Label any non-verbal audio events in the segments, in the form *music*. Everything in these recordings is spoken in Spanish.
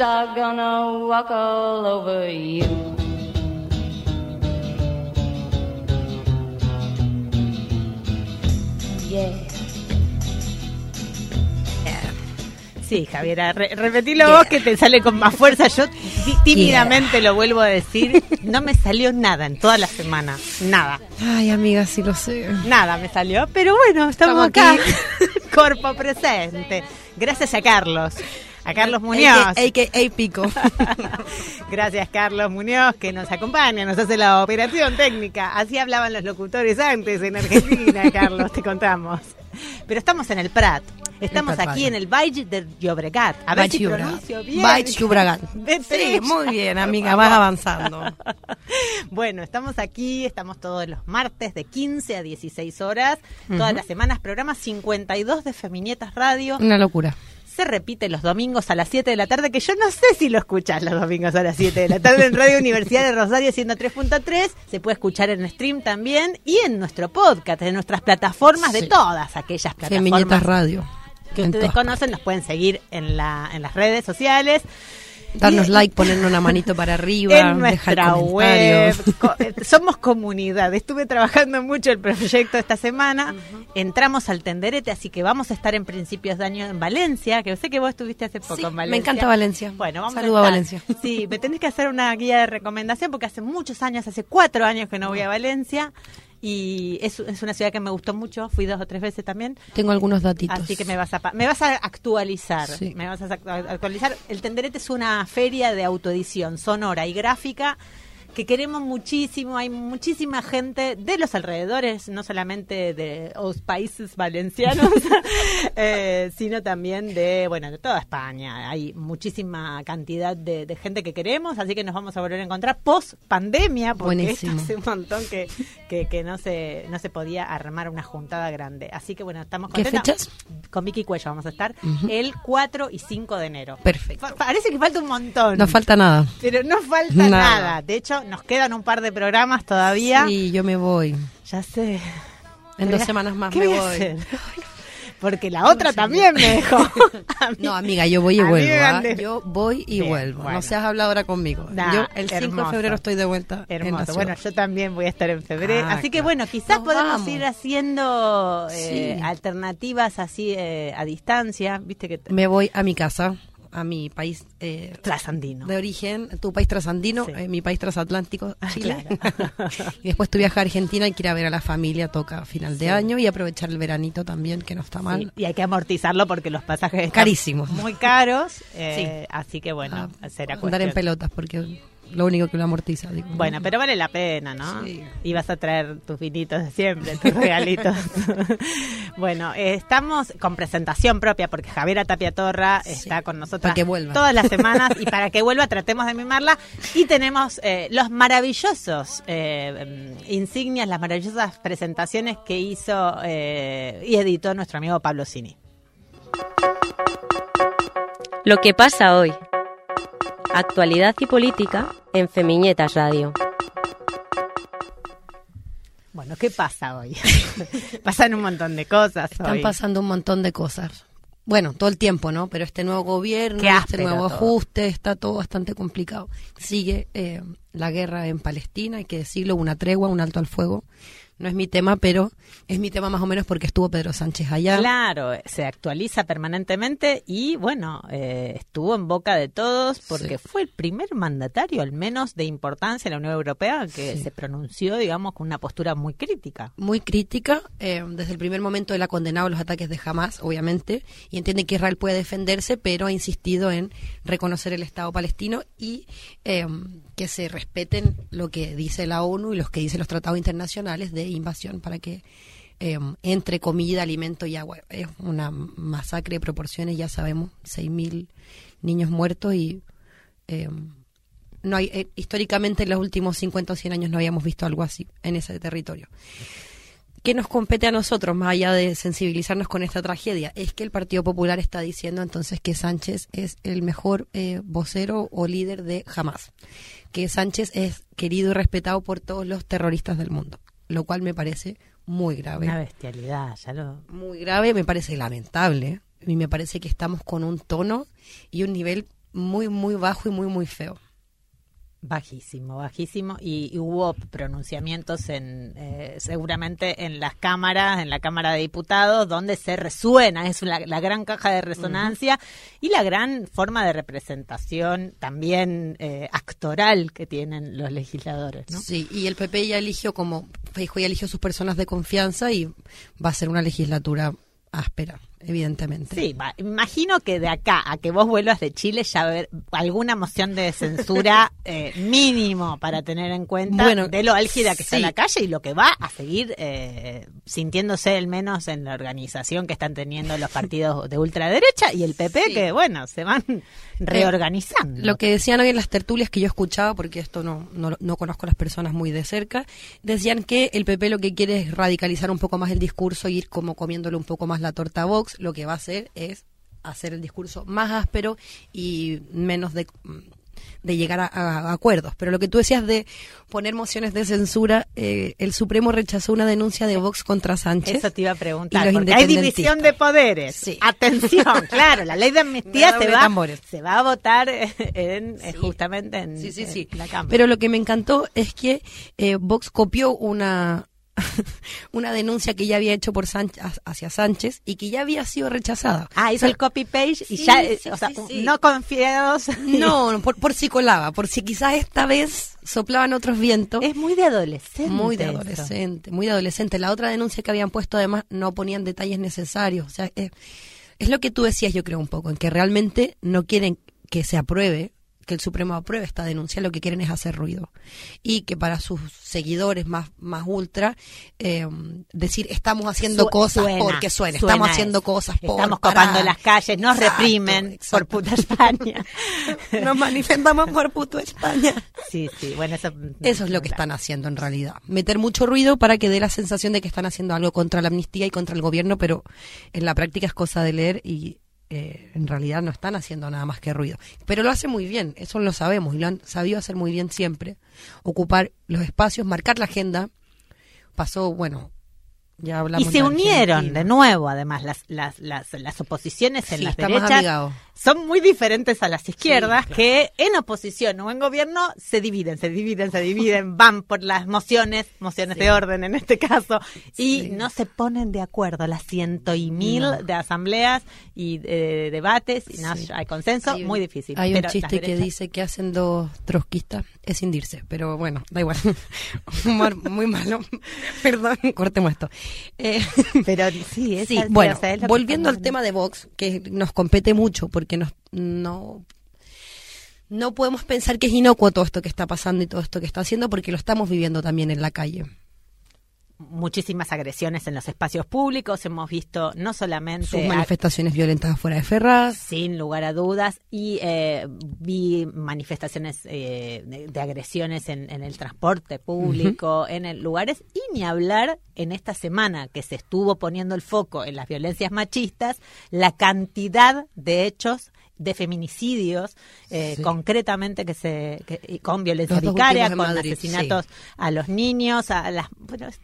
are gonna walk all over you. Yeah. Sí, *laughs* Javiera, re- repetilo vos que te sale con más fuerza. Yo *laughs* tí- tímidamente lo vuelvo a decir. No me salió nada en toda la semana. Nada. Ay, amiga, sí lo sé. Nada me salió. Pero bueno, estamos, Estamos acá. *laughs* Cuerpo presente. Gracias a Carlos. A Carlos Muñoz. A.K.A. Pico. *laughs* Gracias, Carlos Muñoz, que nos acompaña, nos hace la operación técnica. Así hablaban los locutores antes en Argentina, *laughs* Carlos, te contamos. Pero estamos en el Prat. Estamos aquí en el Valle de Llobregat. A ver si Llobregat. bien. Llobregat. *laughs* Sí, muy bien, amiga, vas avanzando. Bueno, estamos aquí, estamos todos los martes de 15 a 16 horas, todas las semanas, programa 52 de Feminietas Radio. Una locura. Se repite los domingos a las 7 de la tarde, que yo no sé si lo escuchás los domingos a las 7 de la tarde en Radio Universidad de Rosario 103.3. Se puede escuchar en stream también y en nuestro podcast, en nuestras plataformas de todas aquellas plataformas Femiñetas Radio. que ustedes conocen. Nos pueden seguir en, la, en las redes sociales. Darnos like, ponernos una manito para *laughs* arriba, en dejar nuestra web. *laughs* Co- eh, Somos comunidad. Estuve trabajando mucho el proyecto esta semana. Entramos al Tenderete, así que vamos a estar en principios de año en Valencia, que sé que vos estuviste hace poco Sí, en Valencia. me encanta Valencia. Bueno, vamos Saludo a, a. Valencia. *laughs* Sí, me tenés que hacer una guía de recomendación porque hace muchos años, hace cuatro años que no voy a Valencia. Y es, es una ciudad que me gustó mucho, fui dos o tres veces también. Tengo algunos datitos. Así que me vas a me vas a actualizar, Sí. me vas a actu- actualizar. El Tenderete es una feria de autoedición sonora y gráfica que queremos muchísimo. Hay muchísima gente de los alrededores, no solamente de los países valencianos, *laughs* eh, sino también de bueno de toda España. Hay muchísima cantidad de, de gente que queremos, así que nos vamos a volver a encontrar post pandemia, porque esto hace un montón que, que, que no se no se podía armar una juntada grande. Así que bueno, estamos ¿Qué contentos. fechas? Con Vicky Cuello vamos a estar el 4 y 5 de enero. Perfecto. Pa- parece que falta un montón. No falta nada. Pero no falta Nada. nada. De hecho, nos quedan un par de programas todavía. Sí, yo me voy. Ya sé. En ¿Qué dos semanas más ¿qué me voy a voy. hacer? *laughs* Porque la otra también me dejó. *laughs* A mí- No, amiga, yo voy y vuelvo. ¿ah? Yo voy y Bien, vuelvo. bueno. No seas habladora conmigo. Nah, yo el 5 hermoso. de febrero estoy de vuelta. Hermoso. Bueno, yo también voy a estar en febrero. Ah, así que claro. bueno, quizás Nos podemos vamos. ir haciendo eh, Sí. alternativas así eh, a distancia. Viste que Me voy a mi casa, a mi país eh, trasandino. de origen, tu país trasandino, Sí. eh, mi país transatlántico, Chile. claro. *laughs* y después tú viajas a Argentina y quiero ir a ver a la familia, toca a final de año y aprovechar el veranito también, que no está Sí, mal. y hay que amortizarlo porque los pasajes están Carísimos. muy caros. eh, Así que bueno, Ah, será andar en pelotas, porque lo único que lo amortiza. Digo. Bueno, pero vale la pena, ¿no? Sí. Y vas a traer tus vinitos de siempre, tus regalitos. *laughs* bueno, eh, estamos con presentación propia porque Javiera Tapia Torra está con nosotros todas las semanas *laughs* y para que vuelva tratemos de mimarla. Y tenemos eh, los maravillosos eh, insignias, las maravillosas presentaciones que hizo eh, y editó nuestro amigo Pablo Cini. Lo que pasa hoy. Actualidad y política en Femiñetas Radio. Bueno, ¿qué pasa hoy? *laughs* Pasan un montón de cosas Están hoy. pasando un montón de cosas. Bueno, todo el tiempo, ¿no? Pero este nuevo gobierno, este nuevo todo. ajuste, está todo bastante complicado. Sigue eh, la guerra en Palestina, hay que decirlo, una tregua, un alto al fuego. No es mi tema, pero es mi tema más o menos porque estuvo Pedro Sánchez allá. Claro, se actualiza permanentemente y bueno, eh, estuvo en boca de todos porque fue el primer mandatario, al menos de importancia en la Unión Europea, que se pronunció, digamos, con una postura muy crítica. Muy crítica, eh, desde el primer momento él ha condenado los ataques de Hamas, obviamente, y entiende que Israel puede defenderse, pero ha insistido en reconocer el Estado palestino y eh, que se respeten lo que dice la ONU y los que dicen los tratados internacionales de invasión para que eh, entre comida, alimento y agua. Es una masacre de proporciones, ya sabemos, 6.000 niños muertos y eh, no hay eh, históricamente en los últimos 50 o 100 años no habíamos visto algo así en ese territorio. ¿Qué nos compete a nosotros, más allá de sensibilizarnos con esta tragedia? Es que el Partido Popular está diciendo entonces que Sánchez es el mejor eh, vocero o líder de Hamas, que Sánchez es querido y respetado por todos los terroristas del mundo, lo cual me parece muy grave. Una bestialidad, ya lo... Muy grave, me parece lamentable, y me parece que estamos con un tono y un nivel muy, muy bajo y muy, muy feo. Bajísimo, bajísimo. Y, y hubo pronunciamientos en eh, seguramente en las cámaras, en la Cámara de Diputados, donde se resuena, es la, la gran caja de resonancia y la gran forma de representación también eh, actoral que tienen los legisladores. ¿no? Sí, y el PP ya eligió como, ya eligió sus personas de confianza y va a ser una legislatura áspera, evidentemente. Sí, imagino que de acá a que vos vuelvas de Chile ya haber alguna moción de censura *laughs* eh, mínimo para tener en cuenta Bueno, de lo álgida que está en sí. la calle y lo que va a seguir eh, sintiéndose el menos en la organización que están teniendo los partidos de ultraderecha y el PP Sí. que, bueno, se van reorganizando. Lo que decían hoy en las tertulias que yo escuchaba, porque esto no, no, no conozco a las personas muy de cerca, decían que el PP lo que quiere es radicalizar un poco más el discurso, ir como comiéndole un poco más la torta a Vox. Lo que va a hacer es hacer el discurso más áspero y menos de, de llegar a, a acuerdos. Pero lo que tú decías de poner mociones de censura, eh, el Supremo rechazó una denuncia de Vox contra Sánchez. Eso te iba a preguntar, porque hay división de poderes. Sí. Atención, *laughs* claro, la ley de amnistía se va, se va a votar en, eh, Sí. justamente en, Sí, sí, en sí. la Cámara. Pero lo que me encantó es que eh, Vox copió una *laughs* una denuncia que ya había hecho por Sánchez, hacia Sánchez y que ya había sido rechazada. Ah, hizo el copy page y Sí, ya, sí, o sea, sí, no confiados. *laughs* No, *laughs* por, por si colaba, por si quizás esta vez soplaban otros vientos. Es muy de adolescente. muy de eso. adolescente, muy de adolescente. La otra denuncia que habían puesto además no ponían detalles necesarios. O sea, eh, es lo que tú decías yo creo un poco, en que realmente no quieren que se apruebe, que el Supremo apruebe esta denuncia, lo que quieren es hacer ruido. Y que para sus seguidores más, más ultra, eh, decir estamos haciendo Su- cosas suena, porque suena, suena estamos haciendo cosas por Estamos para- copando las calles, nos Exacto, reprimen exacto. por puta España. *laughs* Nos manifestamos por puto España. sí, sí, bueno, eso, Eso es lo que están haciendo en realidad. Meter mucho ruido para que dé la sensación de que están haciendo algo contra la amnistía y contra el gobierno, pero en la práctica es cosa de leer y eh, en realidad no están haciendo nada más que ruido. Pero lo hace muy bien, eso lo sabemos y lo han sabido hacer muy bien siempre. Ocupar los espacios, marcar la agenda. Pasó, bueno, ya hablamos Y se de unieron Argentina. de nuevo, además, las, las, las, las oposiciones en Sí, las derechas. Son muy diferentes a las izquierdas, claro. que en oposición o en gobierno se dividen, se dividen, se dividen, *laughs* van por las mociones, mociones de orden en este caso, y Sí. no se ponen de acuerdo las ciento y mil No. de asambleas y de debates, y no hay consenso, Hay un- muy difícil. Hay un Pero las chiste que dice que hacen dos trotskistas es hundirse, pero bueno, da igual. *laughs* Humor muy malo. *laughs* Perdón, cortemos esto. Eh, Pero sí, esa- sí, bueno, es volviendo al tema de Vox, que nos compete mucho porque nos, no, no podemos pensar que es inocuo todo esto que está pasando y todo esto que está haciendo porque lo estamos viviendo también en la calle. Muchísimas agresiones en los espacios públicos, hemos visto no solamente Sus manifestaciones violentas afuera de Ferraz. sin lugar a dudas. Y eh, vi manifestaciones eh, de, de agresiones en, en el transporte público, en el, lugares. Y ni hablar en esta semana que se estuvo poniendo el foco en las violencias machistas, la cantidad de hechos de feminicidios, eh, Sí. concretamente que se que- con violencia Los vicaria, con Madrid, asesinatos a los niños, a las bueno, es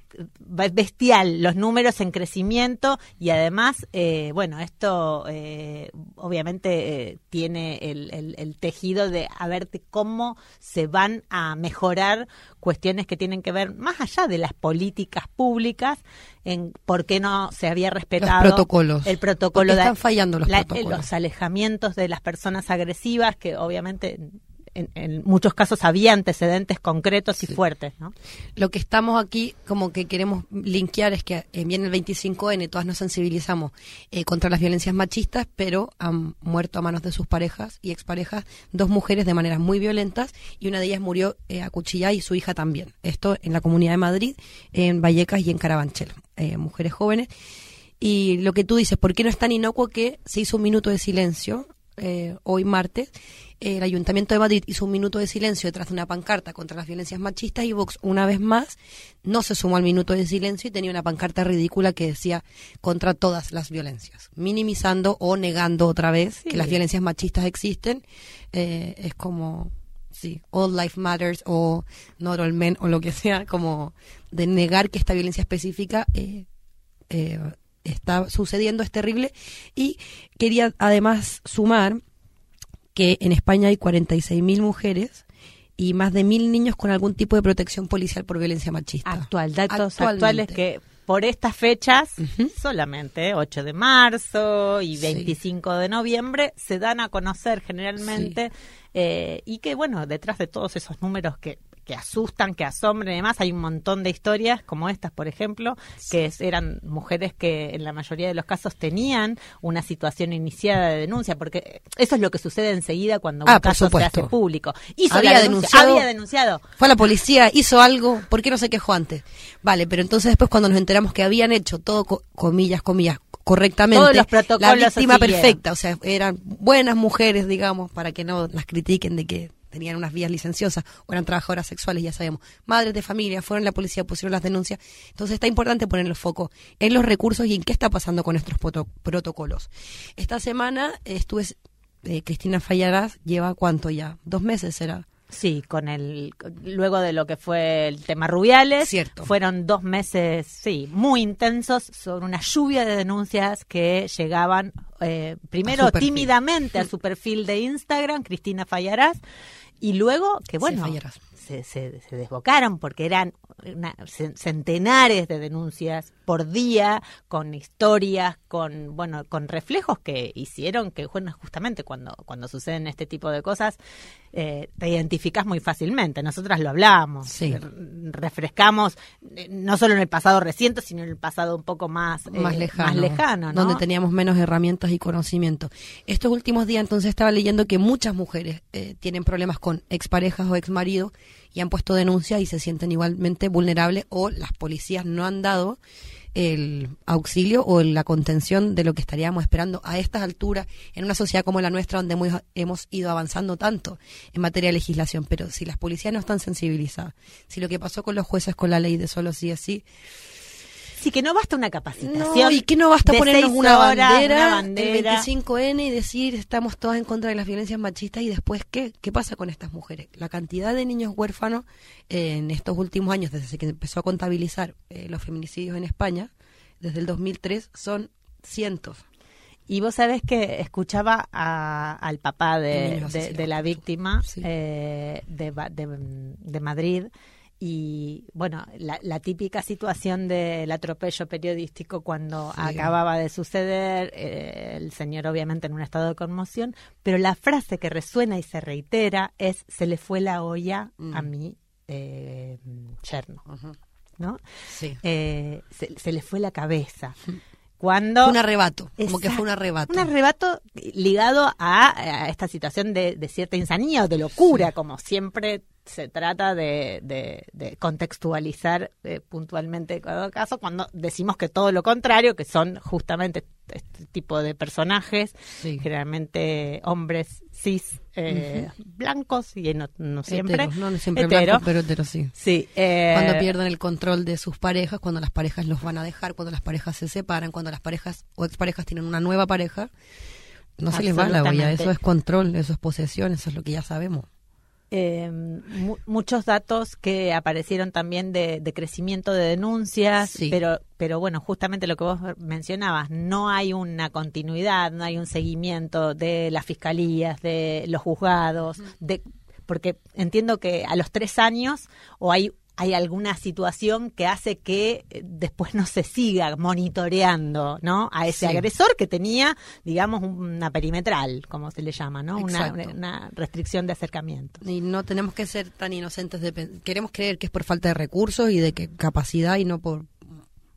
bestial, los números en crecimiento y además, eh, bueno, esto eh, obviamente eh, tiene el, el- el tejido de a ver cómo se van a mejorar cuestiones que tienen que ver más allá de las políticas públicas en por qué no se había respetado protocolos. el protocolo Porque de- están fallando los la- protocolos. los alejamientos de las personas agresivas que obviamente en, en muchos casos había antecedentes concretos y fuertes, ¿no? Lo que estamos aquí, como que queremos linkear, es que eh, viene el 25N, todas nos sensibilizamos eh, contra las violencias machistas, pero han muerto a manos de sus parejas y exparejas dos mujeres de maneras muy violentas y una de ellas murió eh, a cuchilla y su hija también. Esto en la Comunidad de Madrid, en Vallecas y en Carabanchel. Eh, mujeres jóvenes. Y lo que tú dices, ¿por qué no es tan inocuo que se hizo un minuto de silencio eh, hoy martes? El Ayuntamiento de Madrid hizo un minuto de silencio detrás de una pancarta contra las violencias machistas y Vox, una vez más, no se sumó al minuto de silencio y tenía una pancarta ridícula que decía contra todas las violencias, minimizando o negando otra vez Sí. que las violencias machistas existen. Eh, es como, sí, all life matters o not all men o lo que sea, como de negar que esta violencia específica eh, eh, está sucediendo, es terrible. Y quería además sumar que en España hay 46.000 mujeres y más de 1.000 niños con algún tipo de protección policial por violencia machista. Actual, datos actuales que por estas fechas, solamente 8 de marzo y Sí. 25 de noviembre, se dan a conocer generalmente eh, y que, bueno, detrás de todos esos números que, que asustan, que asombran y demás, hay un montón de historias como estas, por ejemplo, que es- eran mujeres que en la mayoría de los casos tenían una situación iniciada de denuncia, porque eso es lo que sucede enseguida cuando un Ah, caso se hace público. Hizo Había la denuncia, denunciado. había denunciado. Fue a la policía, hizo algo, ¿por qué no se quejó antes? Vale, pero entonces después cuando nos enteramos que habían hecho todo, co- comillas, comillas, correctamente, Todos los protocolos la víctima perfecta, o sea, eran buenas mujeres, digamos, para que no las critiquen de que tenían unas vías licenciosas o eran trabajadoras sexuales, ya sabemos, madres de familia, fueron a la policía, pusieron las denuncias. Entonces está importante poner el foco en los recursos y en qué está pasando con nuestros proto- protocolos. Esta semana estuve, eh, Cristina Fallarás lleva cuánto ya, dos meses será. Sí, con el luego de lo que fue el tema Rubiales, Cierto. fueron dos meses, sí, muy intensos sobre una lluvia de denuncias que llegaban eh, primero A tímidamente a su perfil de Instagram, Cristina Fallarás, y luego que bueno, se, se, se desbocaron porque eran una- centenares de denuncias por día, con historias, con bueno, con reflejos que hicieron que bueno, justamente cuando cuando suceden este tipo de cosas eh, te identificas muy fácilmente. Nosotras lo Sí. r- refrescamos eh, no solo en el pasado reciente, sino en el pasado un poco más eh, más lejano, más lejano, ¿no? donde teníamos menos herramientas y conocimiento. Estos últimos días entonces estaba leyendo que muchas mujeres eh, tienen problemas con exparejas o exmaridos y han puesto denuncias y se sienten igualmente vulnerables o las policías no han dado el auxilio o la contención de lo que estaríamos esperando a estas alturas en una sociedad como la nuestra donde hemos, ido avanzando tanto en materia de legislación, pero si las policías no están sensibilizadas, si lo que pasó con los jueces con la ley de solo sí es sí, Sí, que no basta una capacitación. no, y que no basta ponernos una bandera, una bandera. el 25N y decir estamos todas en contra de las violencias machistas y después qué, qué pasa con estas mujeres. La cantidad de niños huérfanos eh, en estos últimos años, desde que empezó a contabilizar eh, los feminicidios en España, desde el 2003, son cientos. Y vos sabés que escuchaba a- al papá De la víctima sí. eh, de- de Madrid y bueno, la, la típica situación del atropello periodístico cuando Sí. acababa de suceder, eh, el señor obviamente en un estado de conmoción, pero la frase que resuena y se reitera es se le fue la olla a Mm. mi eh, yerno, ¿no? Sí. Eh, se, se le fue la cabeza. Cuando Fue un arrebato, como que fue un arrebato. un arrebato ligado a, a esta situación de, de cierta insanía o de locura, como siempre se trata de, de- de contextualizar eh, puntualmente cada caso, cuando decimos que todo lo contrario, que son justamente este tipo de personajes, Sí. generalmente hombres cis eh, blancos y no, no siempre. Heteros, no, no siempre hetero. blancos, pero heteros sí. Sí, eh, cuando pierden el control de sus parejas, cuando las parejas los van a dejar, cuando las parejas se separan, cuando las parejas o exparejas tienen una nueva pareja, no se les va la olla, eso es control, eso es posesión, eso es lo que ya sabemos. Eh, mu- muchos datos que aparecieron también de, de crecimiento de denuncias, Sí. pero, pero bueno, justamente lo que vos mencionabas, no hay una continuidad, no hay un seguimiento de las fiscalías, de los juzgados, de porque entiendo que a los tres años o hay hay alguna situación que hace que eh, después no se siga monitoreando, ¿no? A ese Sí. agresor que tenía, digamos, una perimetral, como se le llama, ¿no? Una, restricción de acercamiento. Y no tenemos que ser tan inocentes de queremos creer que es por falta de recursos y de que capacidad y no por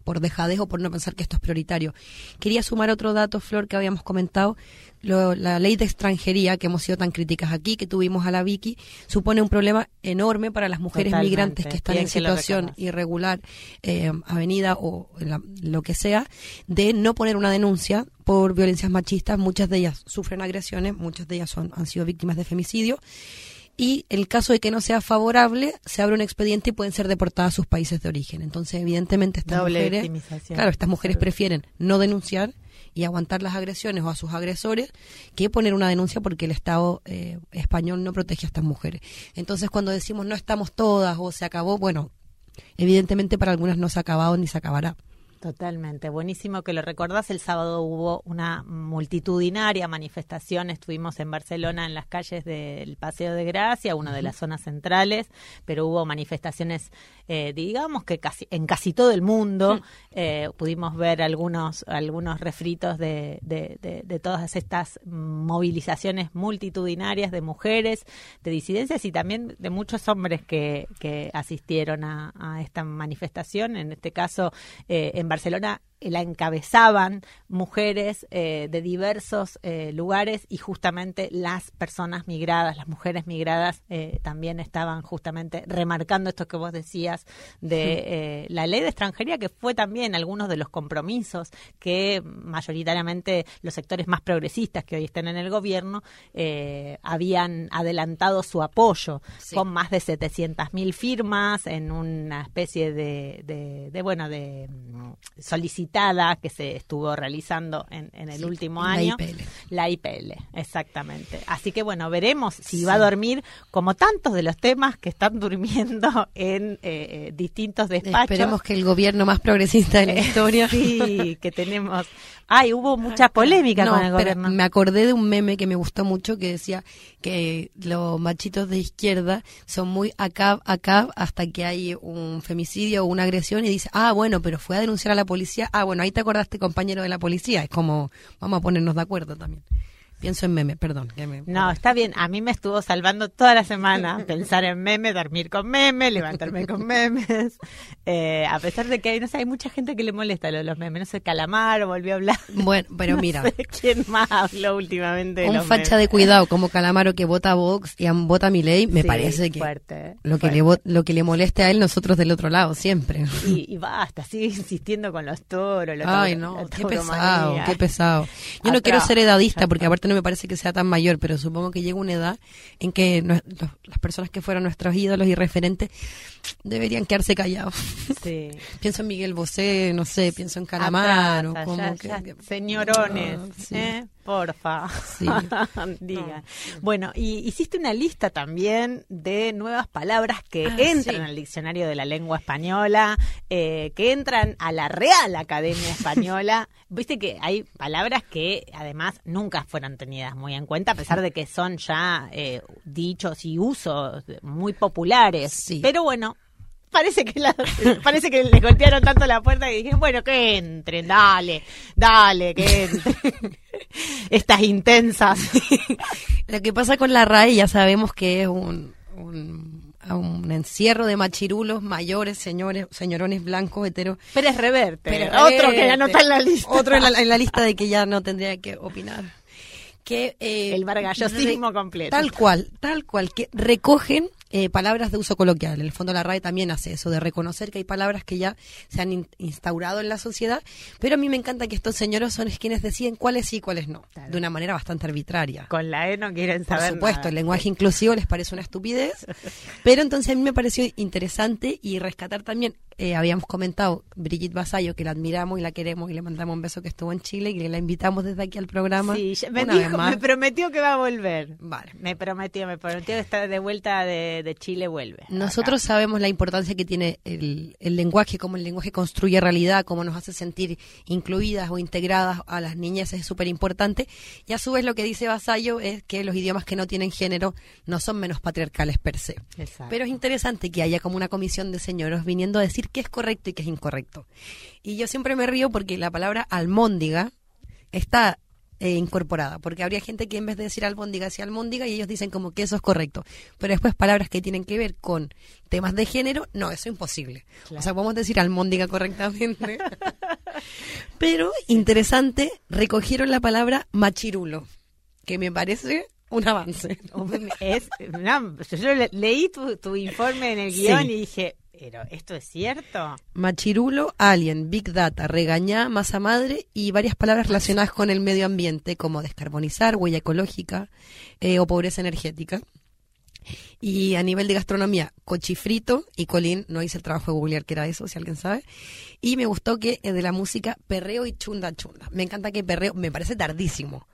por dejadez o por no pensar que esto es prioritario. Quería sumar otro dato, Flor, que habíamos comentado. Lo- la ley de extranjería, que hemos sido tan críticas aquí, que tuvimos a la Vicky, supone un problema enorme para las mujeres Totalmente. migrantes que están Bien en que situación irregular, eh, avenida o la- lo que sea, de no poner una denuncia por violencias machistas. Muchas de ellas sufren agresiones, muchas de ellas son, han sido víctimas de femicidio y el caso de que no sea favorable, se abre un expediente y pueden ser deportadas a sus países de origen. Entonces, evidentemente, estas Doble mujeres, claro, estas mujeres prefieren no denunciar y aguantar las agresiones o a sus agresores que poner una denuncia porque el Estado eh, español no protege a estas mujeres. Entonces, cuando decimos no estamos todas o se acabó, bueno, evidentemente para algunas no se ha acabado ni se acabará. Totalmente, buenísimo que lo recordás. El sábado hubo una multitudinaria manifestación. Estuvimos en Barcelona en las calles del Paseo de Gracia, una de las zonas centrales, pero hubo manifestaciones, eh, digamos que casi en casi todo el mundo. Eh, pudimos ver algunos algunos refritos de, de, de- de todas estas movilizaciones multitudinarias de mujeres, de disidencias y también de muchos hombres que, que asistieron a, a esta manifestación. En este caso, eh, en Barcelona la encabezaban mujeres eh, de diversos eh, lugares y justamente las personas migradas, las mujeres migradas eh, también estaban justamente remarcando esto que vos decías de eh, la ley de extranjería, que fue también algunos de los compromisos que mayoritariamente los sectores más progresistas que hoy están en el gobierno eh, habían adelantado su apoyo Sí. con más de 700.000 firmas en una especie de, de, de, bueno de mm, que se estuvo realizando en, en el Sí, último la año. IPL. la IPL exactamente. Así que bueno veremos si va a dormir como tantos de los temas que están durmiendo en eh, eh, distintos despachos. Esperemos que el gobierno más progresista de la historia. sí que tenemos. Ay hubo mucha polémica No, con el pero gobierno. me acordé de un meme que me gustó mucho que decía que los machitos de izquierda son muy acá, acá, hasta que hay un femicidio o una agresión y dice, ah, bueno, pero fue a denunciar a la policía. Ah, bueno, ahí te acordaste, compañero de la policía. Es como, vamos a ponernos de acuerdo también. Pienso en meme, perdón. que me- No, está bien. A mí me estuvo salvando toda la semana *laughs* pensar en memes, dormir con memes, levantarme con memes. Eh, a pesar de que hay, no sé, hay mucha gente que le molesta lo de los memes. No sé, Calamaro volvió a hablar. Bueno, pero No mira, sé quién más habló últimamente de un los facha memes. de cuidado como Calamaro que vota a Vox y vota a Milei, me Sí, parece que fuerte, lo que, fuerte. le, lo que le moleste a él, nosotros del otro lado, siempre. Y, y basta, sigue insistiendo con los toros. la Ay, no, qué pesado, qué pesado. Yo no quiero ser edadista porque aparte no me parece que sea tan mayor, pero supongo que llega una edad en que los- las personas que fueron nuestros ídolos y referentes deberían quedarse callados. Sí. *laughs* pienso en Miguel Bosé, no sé, pienso en Calamaro, Atrás, como que... señorones, Ah, sí. ¿eh? porfa, Sí. *laughs* digan. Bueno, y hiciste una lista también de nuevas palabras que Ah, entran al diccionario de la lengua española, eh, que entran a la Real Academia Española. *laughs* Viste que hay palabras que además nunca fueron tenidas muy en cuenta, a pesar de que son ya eh, dichos y usos muy populares. Pero bueno, parece que la- *laughs* parece que les golpearon tanto la puerta y dijeron, bueno, que entren, dale, dale, que entren. *laughs* Estas intensas. *laughs* Lo que pasa con la RAE ya sabemos que es un, un, un encierro de machirulos mayores, señores, señorones blancos, heteros. Pérez Reverte, Pero, otro que ya no está en la lista. Otro en la, en la lista de que ya no tendría que opinar. Que, eh, El bargallosismo completo. Tal cual, tal cual, que recogen eh, palabras de uso coloquial. En el fondo la RAE también hace eso, de reconocer que hay palabras que ya se han in- instaurado en la sociedad, pero a mí me encanta que estos señores son quienes deciden cuáles sí y cuáles no, Claro. de una manera bastante arbitraria. Con la E no quieren Por saber supuesto, nada. el lenguaje inclusivo les parece una estupidez, *laughs* pero entonces a mí me pareció interesante y rescatar también, eh, habíamos comentado, Brigitte Basayo, que la admiramos y la queremos y le mandamos un beso que estuvo en Chile y que la invitamos desde aquí al programa. Sí, me, dijo- me prometió que va a volver. Vale. Me prometió, me prometió que está de vuelta de, de Chile, vuelve. Nosotros sabemos la importancia que tiene el, el lenguaje, cómo el lenguaje construye realidad, cómo nos hace sentir incluidas o integradas a las niñas, es súper importante. Y a su vez lo que dice Basayo es que los idiomas que no tienen género no son menos patriarcales per se. Exacto. Pero es interesante que haya como una comisión de señoros viniendo a decir qué es correcto y qué es incorrecto. Y yo siempre me río porque la palabra almóndiga está eh, incorporada, porque habría gente que en vez de decir albóndiga decía almóndiga y ellos dicen como que eso es correcto. Pero después palabras que tienen que ver con temas de género, no, eso es imposible. O sea, podemos decir almóndiga correctamente. *laughs* Pero interesante, recogieron la palabra machirulo, que me parece un avance. Es, no, yo le- leí tu, tu informe en el guion Sí. y dije, pero ¿esto es cierto? Machirulo, alien, big data, regañá, masa madre y varias palabras relacionadas con el medio ambiente como descarbonizar, huella ecológica eh, o pobreza energética. Y a nivel de gastronomía, cochifrito y colín, no hice el trabajo de googlear que era eso, si alguien sabe. Y me gustó que eh, de la música perreo y chunda chunda. Me encanta que perreo, me parece tardísimo.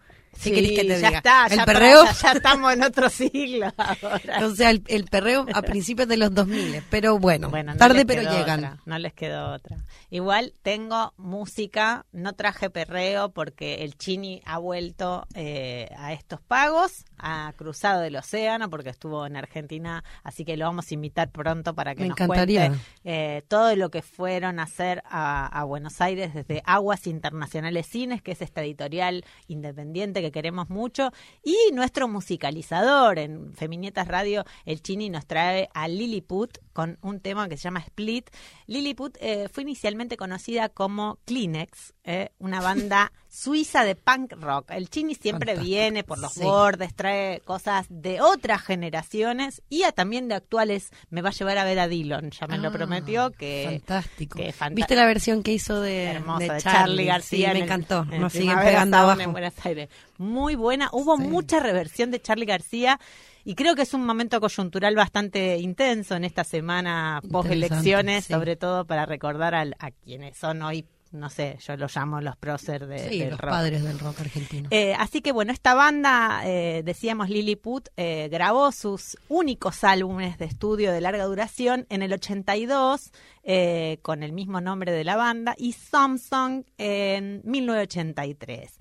¿Qué querés que te ya diga? está, el ya, perreo, ya estamos en otro siglo *laughs* ahora. o sea, el, el perreo a principios de los 2000, pero bueno, Bueno, no tarde pero llegan. otra, no les quedó otra. Igual tengo música, no traje perreo porque el Chini ha vuelto eh, a estos pagos, ha cruzado el océano porque estuvo en Argentina, así que lo vamos a invitar pronto para que Me nos encantaría. cuente eh, todo lo que fueron a hacer a, a Buenos Aires desde Aguas Internacionales Cines, que es esta editorial independiente que queremos mucho, y nuestro musicalizador en Feminietas Radio, el Chini nos trae a Lilliput con un tema que se llama Split. Lilliput eh, fue inicialmente conocida como Kleenex, eh, una banda *laughs* suiza de punk rock. El Chini siempre Fantástico, viene por los sí. bordes, trae cosas de otras generaciones y a también de actuales. Me va a llevar a ver a Dylan, ya me lo Ah, prometió que fantástico. que fanta- ¿Viste la versión que hizo de, hermosa de Charlie, García Sí, en me el- encantó. en Nos siguen pegando abajo. en Buenos Aires. Muy buena. Hubo Sí. mucha reversión de Charlie García y creo que es un momento coyuntural bastante intenso en esta semana post elecciones, sobre todo para recordar al- a, quienes son hoy, no sé, yo los llamo los próceres de, Sí, del los rock. padres del rock argentino. Eh, así que bueno, esta banda, eh, decíamos Lilliput, eh, grabó sus únicos álbumes de estudio de larga duración en el 82 eh, con el mismo nombre de la banda y Samsung en 1983.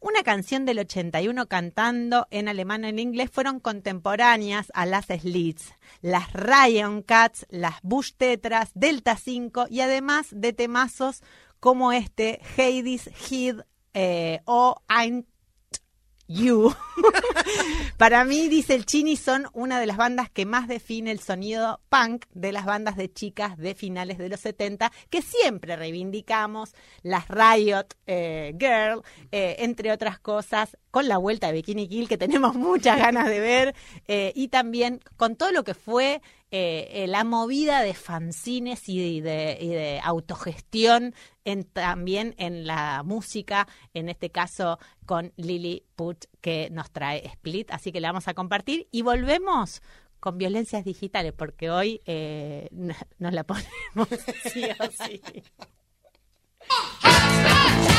Una canción del 81 cantando en alemán o en inglés fueron contemporáneas a las Slits, las Ryan Cats, las Bush Tetras, Delta 5 y además de temazos como este Hades Heed eh, o Ein You. *laughs* Para mí, dice el Chini, son una de las bandas que más define el sonido punk de las bandas de chicas de finales de los 70, que siempre reivindicamos, las Riot eh, Girl, eh, entre otras cosas, con la vuelta de Bikini Kill, que tenemos muchas ganas de ver, eh, y también con todo lo que fue eh, eh, la movida de fanzines y de, autogestión también en la música, en este caso con Lily Put, que nos trae Split, así que la vamos a compartir y volvemos con violencias digitales, porque hoy eh, *laughs* nos la ponemos sí o sí. *laughs*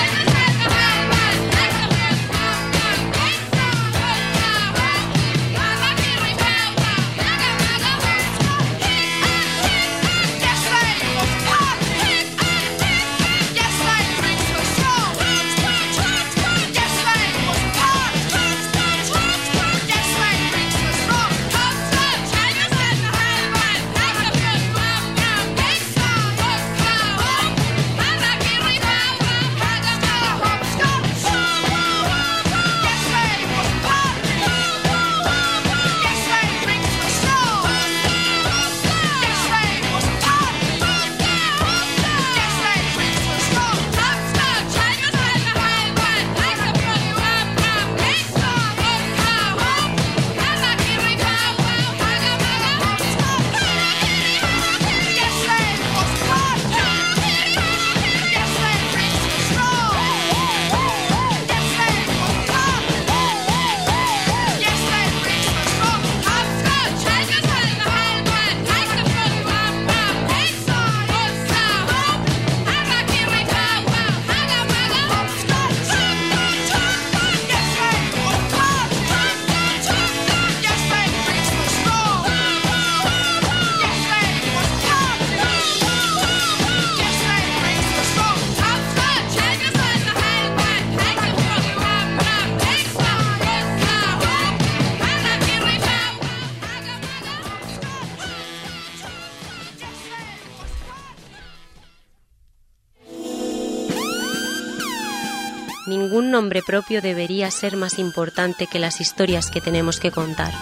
nombre propio debería ser más importante que las historias que tenemos que contar.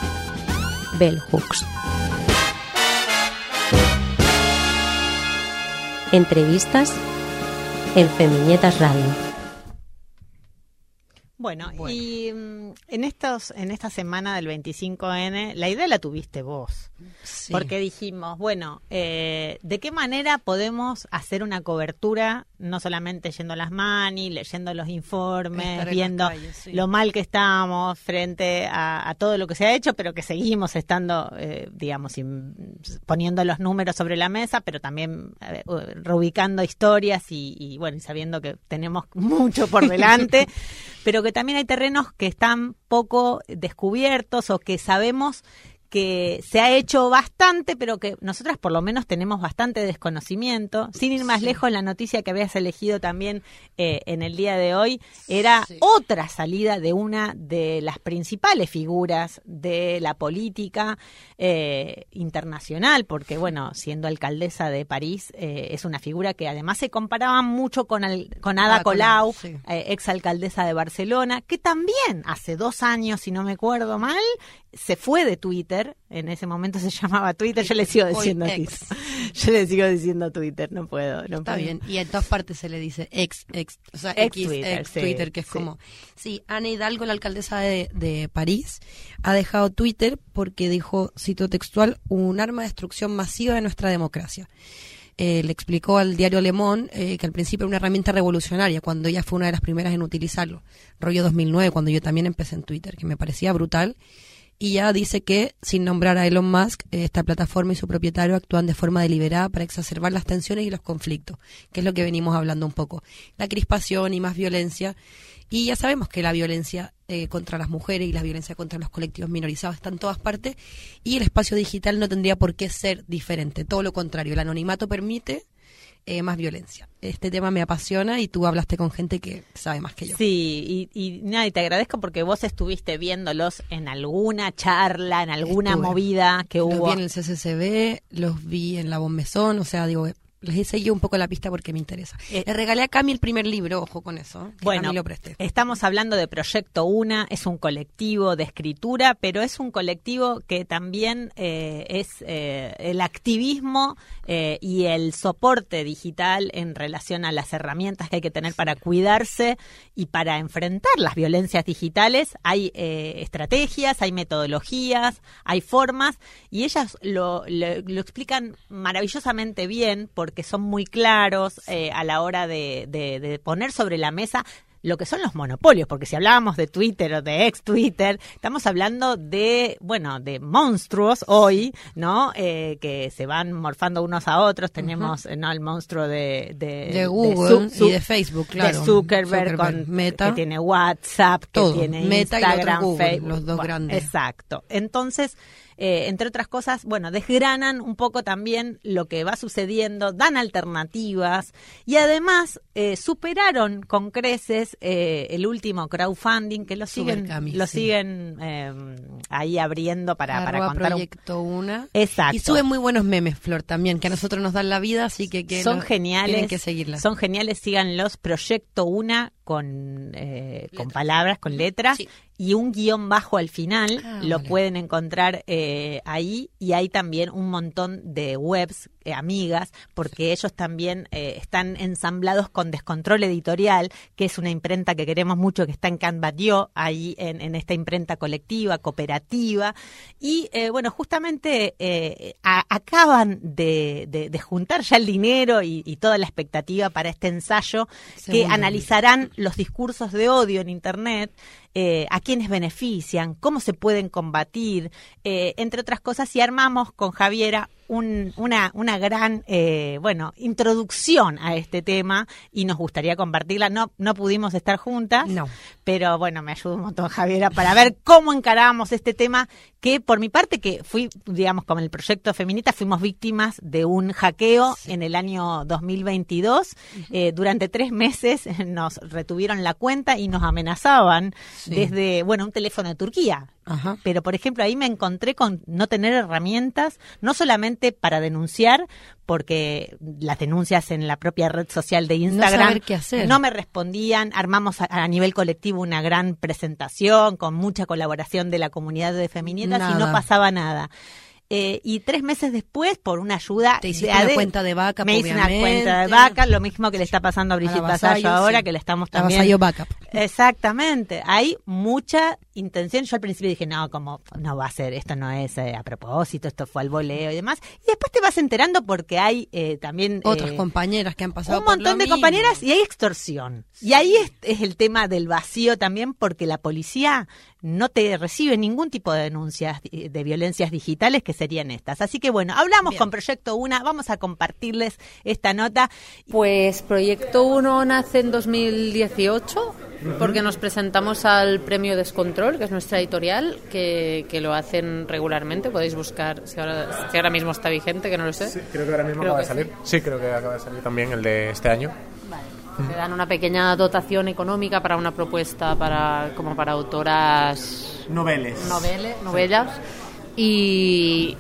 Bell Hooks. Entrevistas en Femiñetas Radio. Bueno, y mm, en estos en esta semana del 25N, la idea la tuviste vos. Porque dijimos, bueno, eh, ¿de qué manera podemos hacer una cobertura, no solamente yendo a las mani, leyendo los informes, viendo lo mal que estamos frente a, todo lo que se ha hecho, pero que seguimos estando, eh, digamos, poniendo los números sobre la mesa, pero también eh, reubicando historias y, y, bueno, sabiendo que tenemos *laughs* mucho por *laughs* delante, pero que también hay terrenos que están poco descubiertos o que sabemos que se ha hecho bastante, pero que nosotras por lo menos tenemos bastante desconocimiento. Sin ir más lejos, la noticia que habías elegido también eh, en el día de hoy era otra salida de una de las principales figuras de la política eh, internacional, porque bueno, siendo alcaldesa de París, eh, es una figura que además se comparaba mucho con, con Ada Colau, ex alcaldesa de Barcelona, que también hace dos años, si no me acuerdo mal, se fue de Twitter, en ese momento se *laughs* llamaba Twitter, yo le sigo diciendo Twitter. *laughs* Yo le sigo diciendo Twitter, no puedo. No Está bien, y en todas partes se le dice ex, ex, o sea, ex X, Twitter, ex Twitter, que es como... Sí, Ana Hidalgo, la alcaldesa de, de París, ha dejado Twitter porque dijo, cito textual, un arma de destrucción masiva de nuestra democracia. Eh, le explicó al diario Le Monde eh, que al principio era una herramienta revolucionaria, cuando ella fue una de las primeras en utilizarlo. Rollo 2009, cuando yo también empecé en Twitter, que me parecía brutal y ya dice que, sin nombrar a Elon Musk, esta plataforma y su propietario actúan de forma deliberada para exacerbar las tensiones y los conflictos, que es lo que venimos hablando un poco. La crispación y más violencia. Y ya sabemos que la violencia eh, contra las mujeres y la violencia contra los colectivos minorizados están en todas partes y el espacio digital no tendría por qué ser diferente. Todo lo contrario, el anonimato permite eh, más violencia. Este tema me apasiona y tú hablaste con gente que sabe más que yo. Sí, y, y, nada, y te agradezco porque vos estuviste viéndolos en alguna charla, en alguna movida que hubo. Los vi en el CCCB, los vi en la Bombezón, o sea, digo, les hice yo un poco la pista porque me interesa. Eh, Le regalé a Cami el primer libro, ojo con eso. bueno, lo presté. estamos hablando de Proyecto Una, es un colectivo de escritura, pero es un colectivo que también eh, es eh, el activismo y el soporte digital en relación a las herramientas que hay que tener para cuidarse y para enfrentar las violencias digitales. Hay estrategias, hay metodologías, hay formas y ellas lo, lo explican maravillosamente bien porque que son muy claros eh, a la hora de, de, poner sobre la mesa lo que son los monopolios, porque si hablábamos de Twitter o de ex Twitter, estamos hablando de, bueno, de monstruos hoy, ¿no? Eh, que se van morfando unos a otros. Tenemos, ¿no? El monstruo de, de, Google y de Facebook, claro. De Zuckerberg, con Meta. Que tiene WhatsApp, que tiene Meta Instagram, Facebook. Los dos grandes. Exacto. Entonces, eh, entre otras cosas, bueno, desgranan un poco también lo que va sucediendo, dan alternativas y además eh, superaron con creces eh, el último crowdfunding que lo siguen, lo siguen ahí abriendo para, para contar. Proyecto una. Exacto. Y suben muy buenos memes, Flor, también, que a nosotros nos dan la vida, así que, que son geniales. Tienen que seguirlas. Son geniales, síganlos. Proyecto una con, con palabras, con letras y un guion bajo al final. Ah, lo pueden encontrar eh, ahí y hay también un montón de webs eh, amigas porque ellos también eh, están ensamblados con Descontrol Editorial, que es una imprenta que queremos mucho, que está en Canvatio, ahí en, esta imprenta colectiva, cooperativa. Y bueno, justamente acaban de, juntar ya el dinero y, y, toda la expectativa para este ensayo que analizarán los discursos de odio en Internet eh, a quiénes benefician, cómo se pueden combatir, eh, entre otras cosas, y armamos con Javiera una, una gran, eh, bueno, introducción a este tema y nos gustaría compartirla. No, no pudimos estar juntas, no. pero bueno, me ayudó un montón Javiera para ver cómo encaramos este tema que por mi parte, que fui, digamos, con el proyecto Feminita, fuimos víctimas de un hackeo en el año 2022. Eh, durante tres meses *laughs* nos retuvieron la cuenta y nos amenazaban desde, bueno, un teléfono de Turquía Ajá. pero por ejemplo ahí me encontré con no tener herramientas, no solamente para denunciar, porque las denuncias en la propia red social de Instagram saber qué hacer. no me respondían, armamos a, a nivel colectivo una gran presentación con mucha colaboración de la comunidad de feministas y no pasaba nada. Eh, y tres meses después, por una ayuda Te hiciste de una cuenta de backup, me hice una cuenta de vaca, lo mismo que le está pasando a Brigitte Vasallo, ahora, sí. que le estamos también Backup. Exactamente, hay mucha intención. Yo al principio dije, no, como no va a ser, esto no es eh, a propósito, esto fue al voleo y demás. Y después te vas enterando porque hay eh, también Otras eh, compañeras que han pasado un por montón lo de mismo. compañeras y hay extorsión. Y ahí es, es el tema del vacío también porque la policía no te recibe ningún tipo de denuncias de de violencias digitales que serían estas. Así que bueno, hablamos Bien. con Proyecto Una, vamos a compartirles esta nota. Pues Proyecto 1 nace en 2018 porque nos presentamos al premio Descontrol, que es nuestra editorial, que, que lo hacen regularmente. Podéis buscar si ahora, si ahora mismo está vigente, que no lo sé. Sí, creo que ahora mismo Creo acaba de salir. Sí, creo que acaba de salir también el de este año. Te dan una pequeña dotación económica para una propuesta para como para autoras Noveles. novele, novelas y,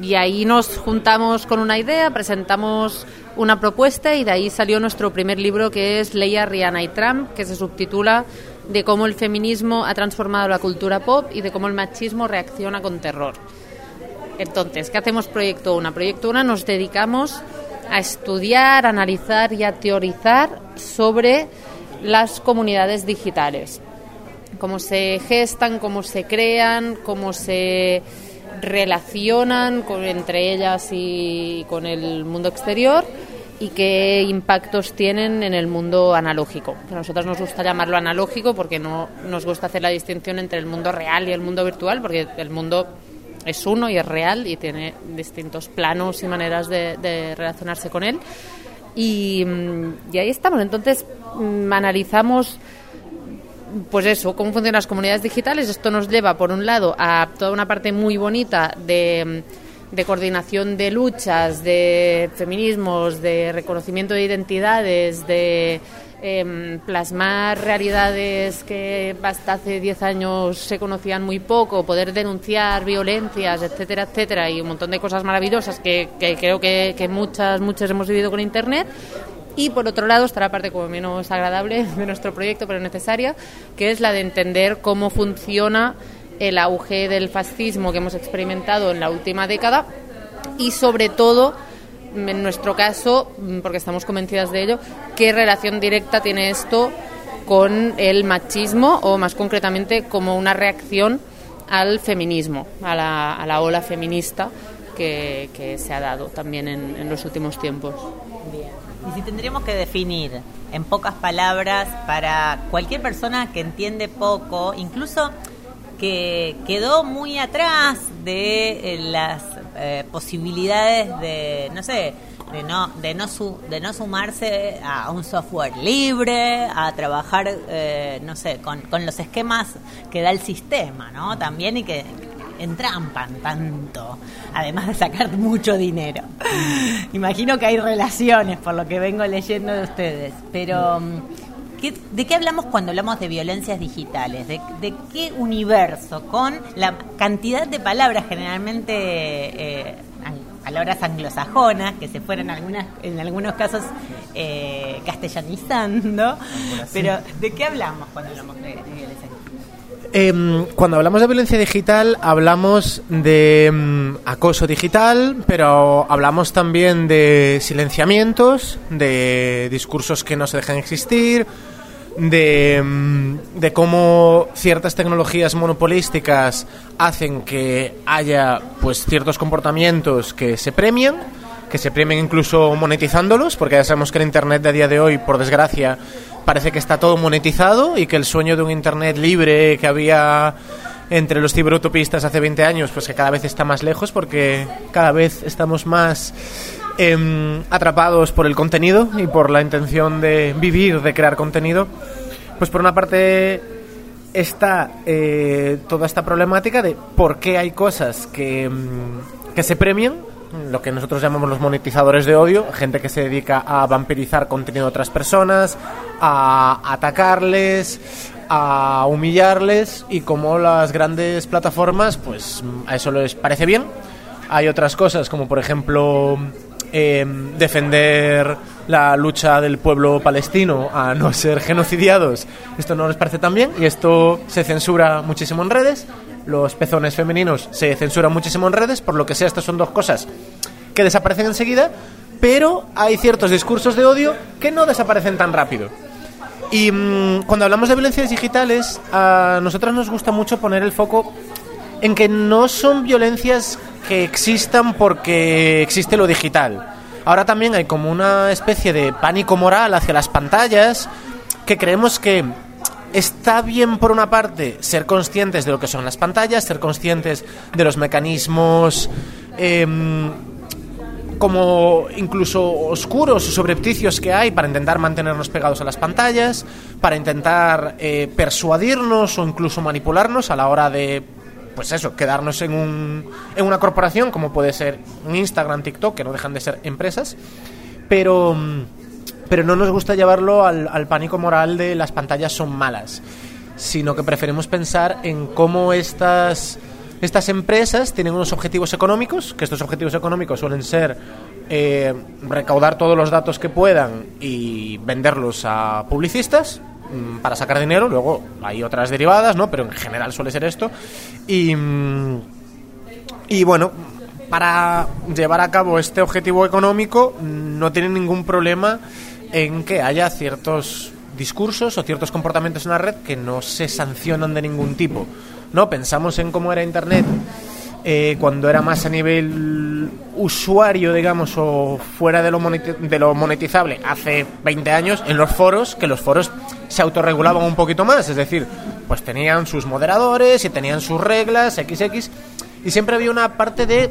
y ahí nos juntamos con una idea, presentamos una propuesta y de ahí salió nuestro primer libro que es Leia, Rihanna y Trump, que se subtitula de cómo el feminismo ha transformado la cultura pop y de cómo el machismo reacciona con terror. Entonces, ¿qué hacemos Proyecto Una? Proyecto Una nos dedicamos a estudiar, analizar y a teorizar sobre las comunidades digitales cómo se gestan, cómo se crean, cómo se relacionan entre ellas y con el mundo exterior y qué impactos tienen en el mundo analógico. A nosotros nos gusta llamarlo analógico porque no nos gusta hacer la distinción entre el mundo real y el mundo virtual, porque el mundo es uno y es real y tiene distintos planos y maneras de, de relacionarse con él. Y, mm, y ahí estamos. Entonces mm, analizamos pues eso, cómo funcionan las comunidades digitales. Esto nos lleva, por un lado, a toda una parte muy bonita de, de coordinación de luchas, de feminismos, de reconocimiento de identidades, de em, plasmar realidades que hasta hace 10 años se conocían muy poco, poder denunciar violencias, etcétera, etcétera, y un montón de cosas maravillosas que, creo que, que muchas, muchas hemos vivido con Internet. Y por otro lado está la parte como menos agradable *laughs* de nuestro proyecto, pero necesaria, que es la de entender cómo funciona el auge del fascismo que hemos experimentado en la última década y sobre todo, en nuestro caso, mm, porque estamos convencidas de ello, qué relación directa tiene esto con el machismo o más concretamente como una reacción al feminismo, a la, a la ola feminista que, que se ha dado también en- en los últimos tiempos. Bien. Y si tendríamos que definir en pocas palabras para cualquier persona que entiende poco, incluso que quedó muy atrás de eh, las eh, posibilidades de, no sé, de no de no su- de no sumarse a un software libre, a trabajar, eh, no sé, con, con los esquemas que da el sistema, ¿no? También y que entrampan tanto, además de sacar mucho dinero. Imagino que hay relaciones por lo que vengo leyendo de ustedes, pero mm, ¿qué- ¿de qué hablamos cuando hablamos de violencias digitales? ¿De, de qué universo? Con la cantidad de palabras generalmente... eh, palabras anglosajonas que se fueron algunas en algunos casos eh, castellanizando pero ¿de qué hablamos cuando hablamos de, violencia Em, cuando hablamos de violencia digital, hablamos de em, acoso digital, pero hablamos también de silenciamientos, de discursos que no se dejan existir, de, em, de cómo ciertas tecnologías monopolísticas hacen que haya pues ciertos comportamientos que se premian, que se premian incluso monetizándolos, porque ya sabemos que el Internet de a día de hoy, por desgracia, parece que está todo monetizado y que el sueño de un Internet libre que había entre los ciberutopistas hace 20 años, pues que cada vez está más lejos porque cada vez estamos más em, atrapados por el contenido y por la intención de vivir, de crear contenido. Pues por una parte está eh, toda esta problemática de por qué hay cosas que, mm, que se premian lo que nosotros llamamos los monetizadores de odio, gente que se dedica a vampirizar contenido de otras personas, a atacarles, a humillarles y como las grandes plataformas, pues a eso les parece bien. Hay otras cosas como por ejemplo eh, defender la lucha del pueblo palestino a no ser genocidiados. Esto no les parece tan bien y esto se censura muchísimo en redes. Los pezones femeninos se censuran muchísimo en redes, por lo que sea, estas son dos cosas que desaparecen enseguida, pero hay ciertos discursos de odio que no desaparecen tan rápido. Y mm, cuando hablamos de violencias digitales, a nosotros nos gusta mucho poner el foco en que no son violencias que existan porque existe lo digital. Ahora también hay como una especie de pánico moral hacia las pantallas que creemos que está bien por una parte ser conscientes de lo que son las pantallas, ser conscientes de los mecanismos em, como incluso oscuros o sobrepticios que hay para intentar mantenernos pegados a las pantallas, para intentar eh, persuadirnos o incluso manipularnos a la hora de pues eso, quedarnos en, un, en una corporación como puede ser Instagram, TikTok, que no dejan de ser empresas, pero, pero no nos gusta llevarlo al, al pánico moral de las pantallas son malas, sino que preferimos pensar en cómo estas, estas empresas tienen unos objetivos económicos, que estos objetivos económicos suelen ser eh, recaudar todos los datos que puedan y venderlos a publicistas, mm, para sacar dinero, luego hay otras derivadas, ¿no? Pero en general suele ser esto. Y, mm, y bueno, para llevar a cabo este objetivo económico no tienen ningún problema en que haya ciertos discursos o ciertos comportamientos en la red que no se sancionan de ningún tipo. No pensamos en cómo era Internet eh, cuando era más a nivel usuario, digamos, o fuera de lo, de lo monetizable hace 20 años, en los foros, que los foros se autorregulaban un poquito más, es decir, pues tenían sus moderadores y tenían sus reglas, XX, y siempre había una parte de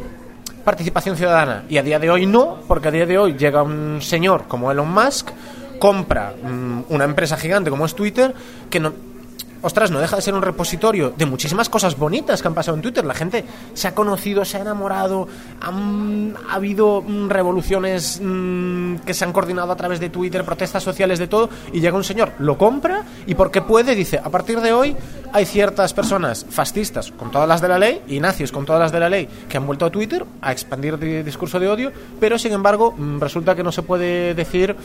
participación ciudadana. Y a día de hoy no, porque a día de hoy llega un señor como Elon Musk, compra mm, una empresa gigante como es Twitter, que no, ostras, no deja de ser un repositorio de muchísimas cosas bonitas que han pasado en Twitter. La gente se ha conocido, se ha enamorado, han, ha habido mm, revoluciones mm, que se han coordinado a través de Twitter, protestas sociales, de todo, y llega un señor, lo compra y porque puede, dice, a partir de hoy hay ciertas personas fascistas con todas las de la ley y nazis con todas las de la ley que han vuelto a Twitter a expandir di- discurso de odio, pero sin embargo mm, resulta que no se puede decir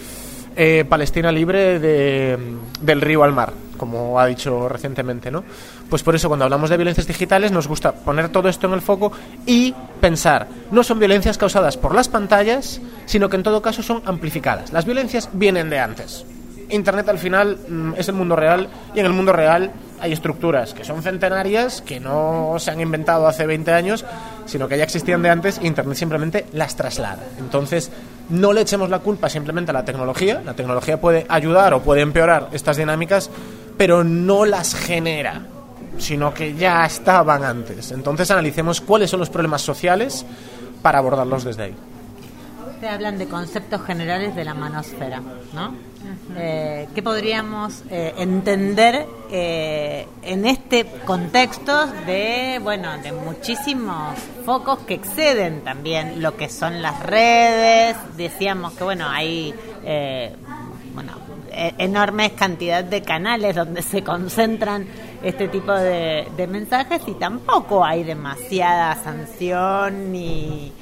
eh, Palestina libre de, del río al mar, como ha dicho recientemente, ¿no? Pues por eso cuando hablamos de violencias digitales nos gusta poner todo esto en el foco y pensar, no son violencias causadas por las pantallas, sino que en todo caso son amplificadas. Las violencias vienen de antes. Internet al final mm, es el mundo real y en el mundo real hay estructuras que son centenarias, que no se han inventado hace 20 años, sino que ya existían de antes e Internet simplemente las traslada. Entonces, no le echemos la culpa simplemente a la tecnología. La tecnología puede ayudar o puede empeorar estas dinámicas, pero no las genera, sino que ya estaban antes. Entonces, analicemos cuáles son los problemas sociales para abordarlos desde ahí. Te hablan de conceptos generales de la manosfera, ¿no? Eh, ¿Qué podríamos eh, entender eh, en este contexto de, bueno, de muchísimos focos que exceden también lo que son las redes? Decíamos que, bueno, hay, eh, bueno, e- enormes cantidad de canales donde se concentran este tipo de, de mensajes y tampoco hay demasiada sanción ni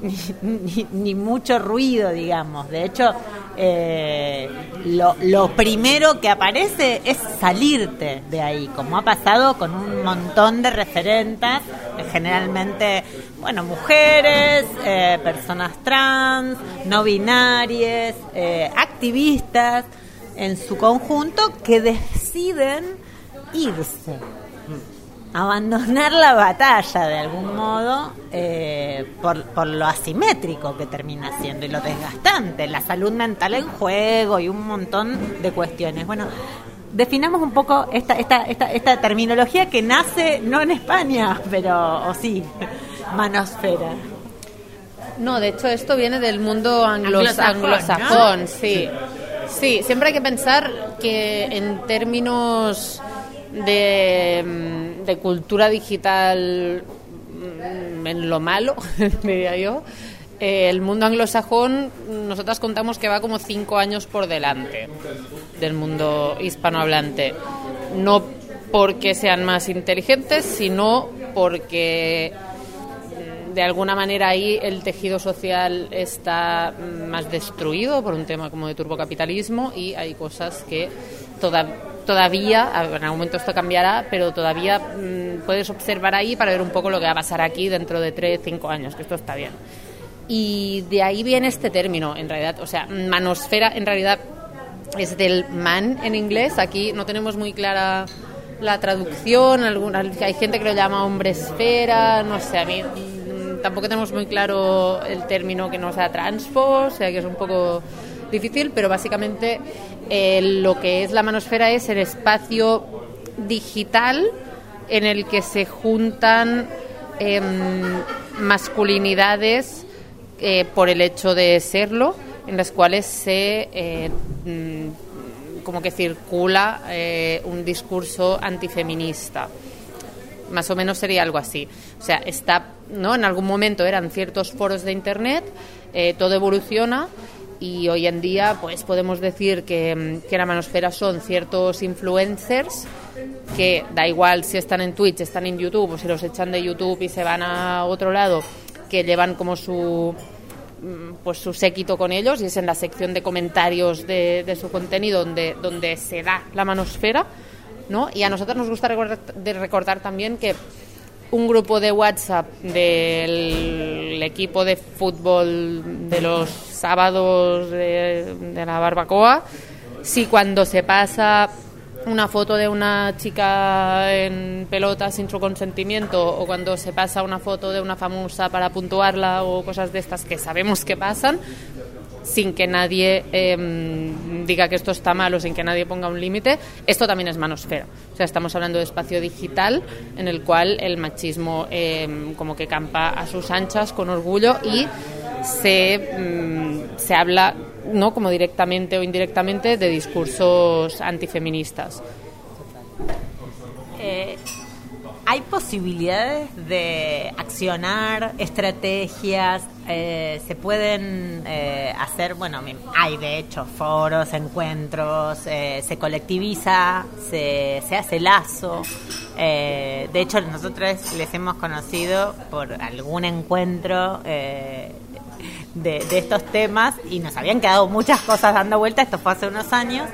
*laughs* ni, mucho ruido, digamos. De hecho, eh, lo, primero que aparece es salirte de ahí, como ha pasado con un montón de referentas, eh, generalmente, bueno, mujeres, eh, personas trans, no binarias, activistas en su conjunto que deciden irse abandonar la batalla de algún modo eh, por, por lo asimétrico que termina siendo y lo desgastante, la salud mental en juego y un montón de cuestiones. Bueno, definamos un poco esta, esta, esta, esta terminología que nace no en España, pero o sí, manosfera. No, de hecho esto viene del mundo anglos- Anglosajón, anglosajón, sí. Sí, siempre hay que pensar que en términos de, mm, de cultura digital mm, en lo malo, *laughs* diría yo, eh, el mundo anglosajón, nosotras contamos que va como cinco años por delante del mundo hispanohablante. No porque sean más inteligentes, sino porque mm, de alguna manera ahí el tejido social está mm, más destruido por un tema como de turbocapitalismo y hay cosas que todavía, en algún momento esto cambiará, pero todavía mm, puedes observar ahí para ver un poco lo que va a pasar aquí dentro de tres, cinco años, que esto está bien. Y de ahí viene este término, en realidad, o sea, manosfera en realidad es del man en inglés, aquí no tenemos muy clara la traducción, hay gente que lo llama hombre esfera, no sé, a mí mm, tampoco tenemos muy claro el término que no sea transfo, o sea que es un poco difícil, pero básicamente eh, lo que es la manosfera es el espacio digital en el que se juntan em, masculinidades eh, por el hecho de serlo, en las cuales se eh, mm, como que circula un discurso antifeminista. Más o menos sería algo así. O sea, está, ¿no? En algún momento eran ciertos foros de internet, todo evoluciona y hoy en día pues podemos decir que, que la manosfera son ciertos influencers que da igual si están en Twitch, están en YouTube o si los echan de YouTube y se van a otro lado, que llevan como su Mm, pues su séquito con ellos y es en la sección de comentarios de, su contenido donde, donde se da la manosfera, ¿no? Y a nosotros nos gusta recordar, de recordar también que un grupo de WhatsApp del equipo de fútbol de los sábados de, la barbacoa, si cuando se pasa una foto de una chica en pelota sin su consentimiento o cuando se pasa una foto de una famosa para puntuarla o cosas de estas que sabemos que pasan sin que nadie em, diga que esto está mal o sin que nadie ponga un límite, esto también es manosfera. O sea, estamos hablando de espacio digital en el cual el machismo em, como que campa a sus anchas con orgullo y se, mm, se habla no como directamente o indirectamente de discursos antifeministas. Eh, ¿Hay posibilidades de accionar estrategias? Eh, ¿Se pueden eh, hacer, bueno, hay de hecho foros, encuentros, se colectiviza, se, se hace lazo? de hecho, nosotros les hemos conocido por algún encuentro de, estos temas y nos habían quedado muchas cosas dando vuelta, esto fue hace unos años,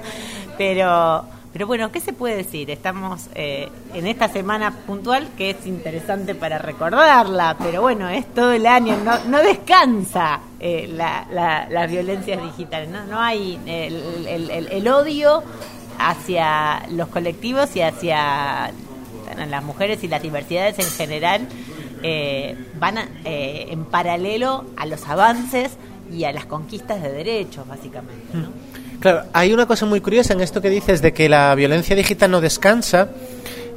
pero, pero bueno, ¿qué se puede decir? Estamos eh, en esta semana puntual que es interesante para recordarla, pero bueno, es todo el año, no, no descansa eh, la, la, las violencias digitales, no, no hay el, el, el odio hacia los colectivos y hacia las mujeres y las diversidades en general eh, van eh, en paralelo a los avances y a las conquistas de derechos, básicamente. Mm. Claro, hay una cosa muy curiosa en esto que dices de que la violencia digital no descansa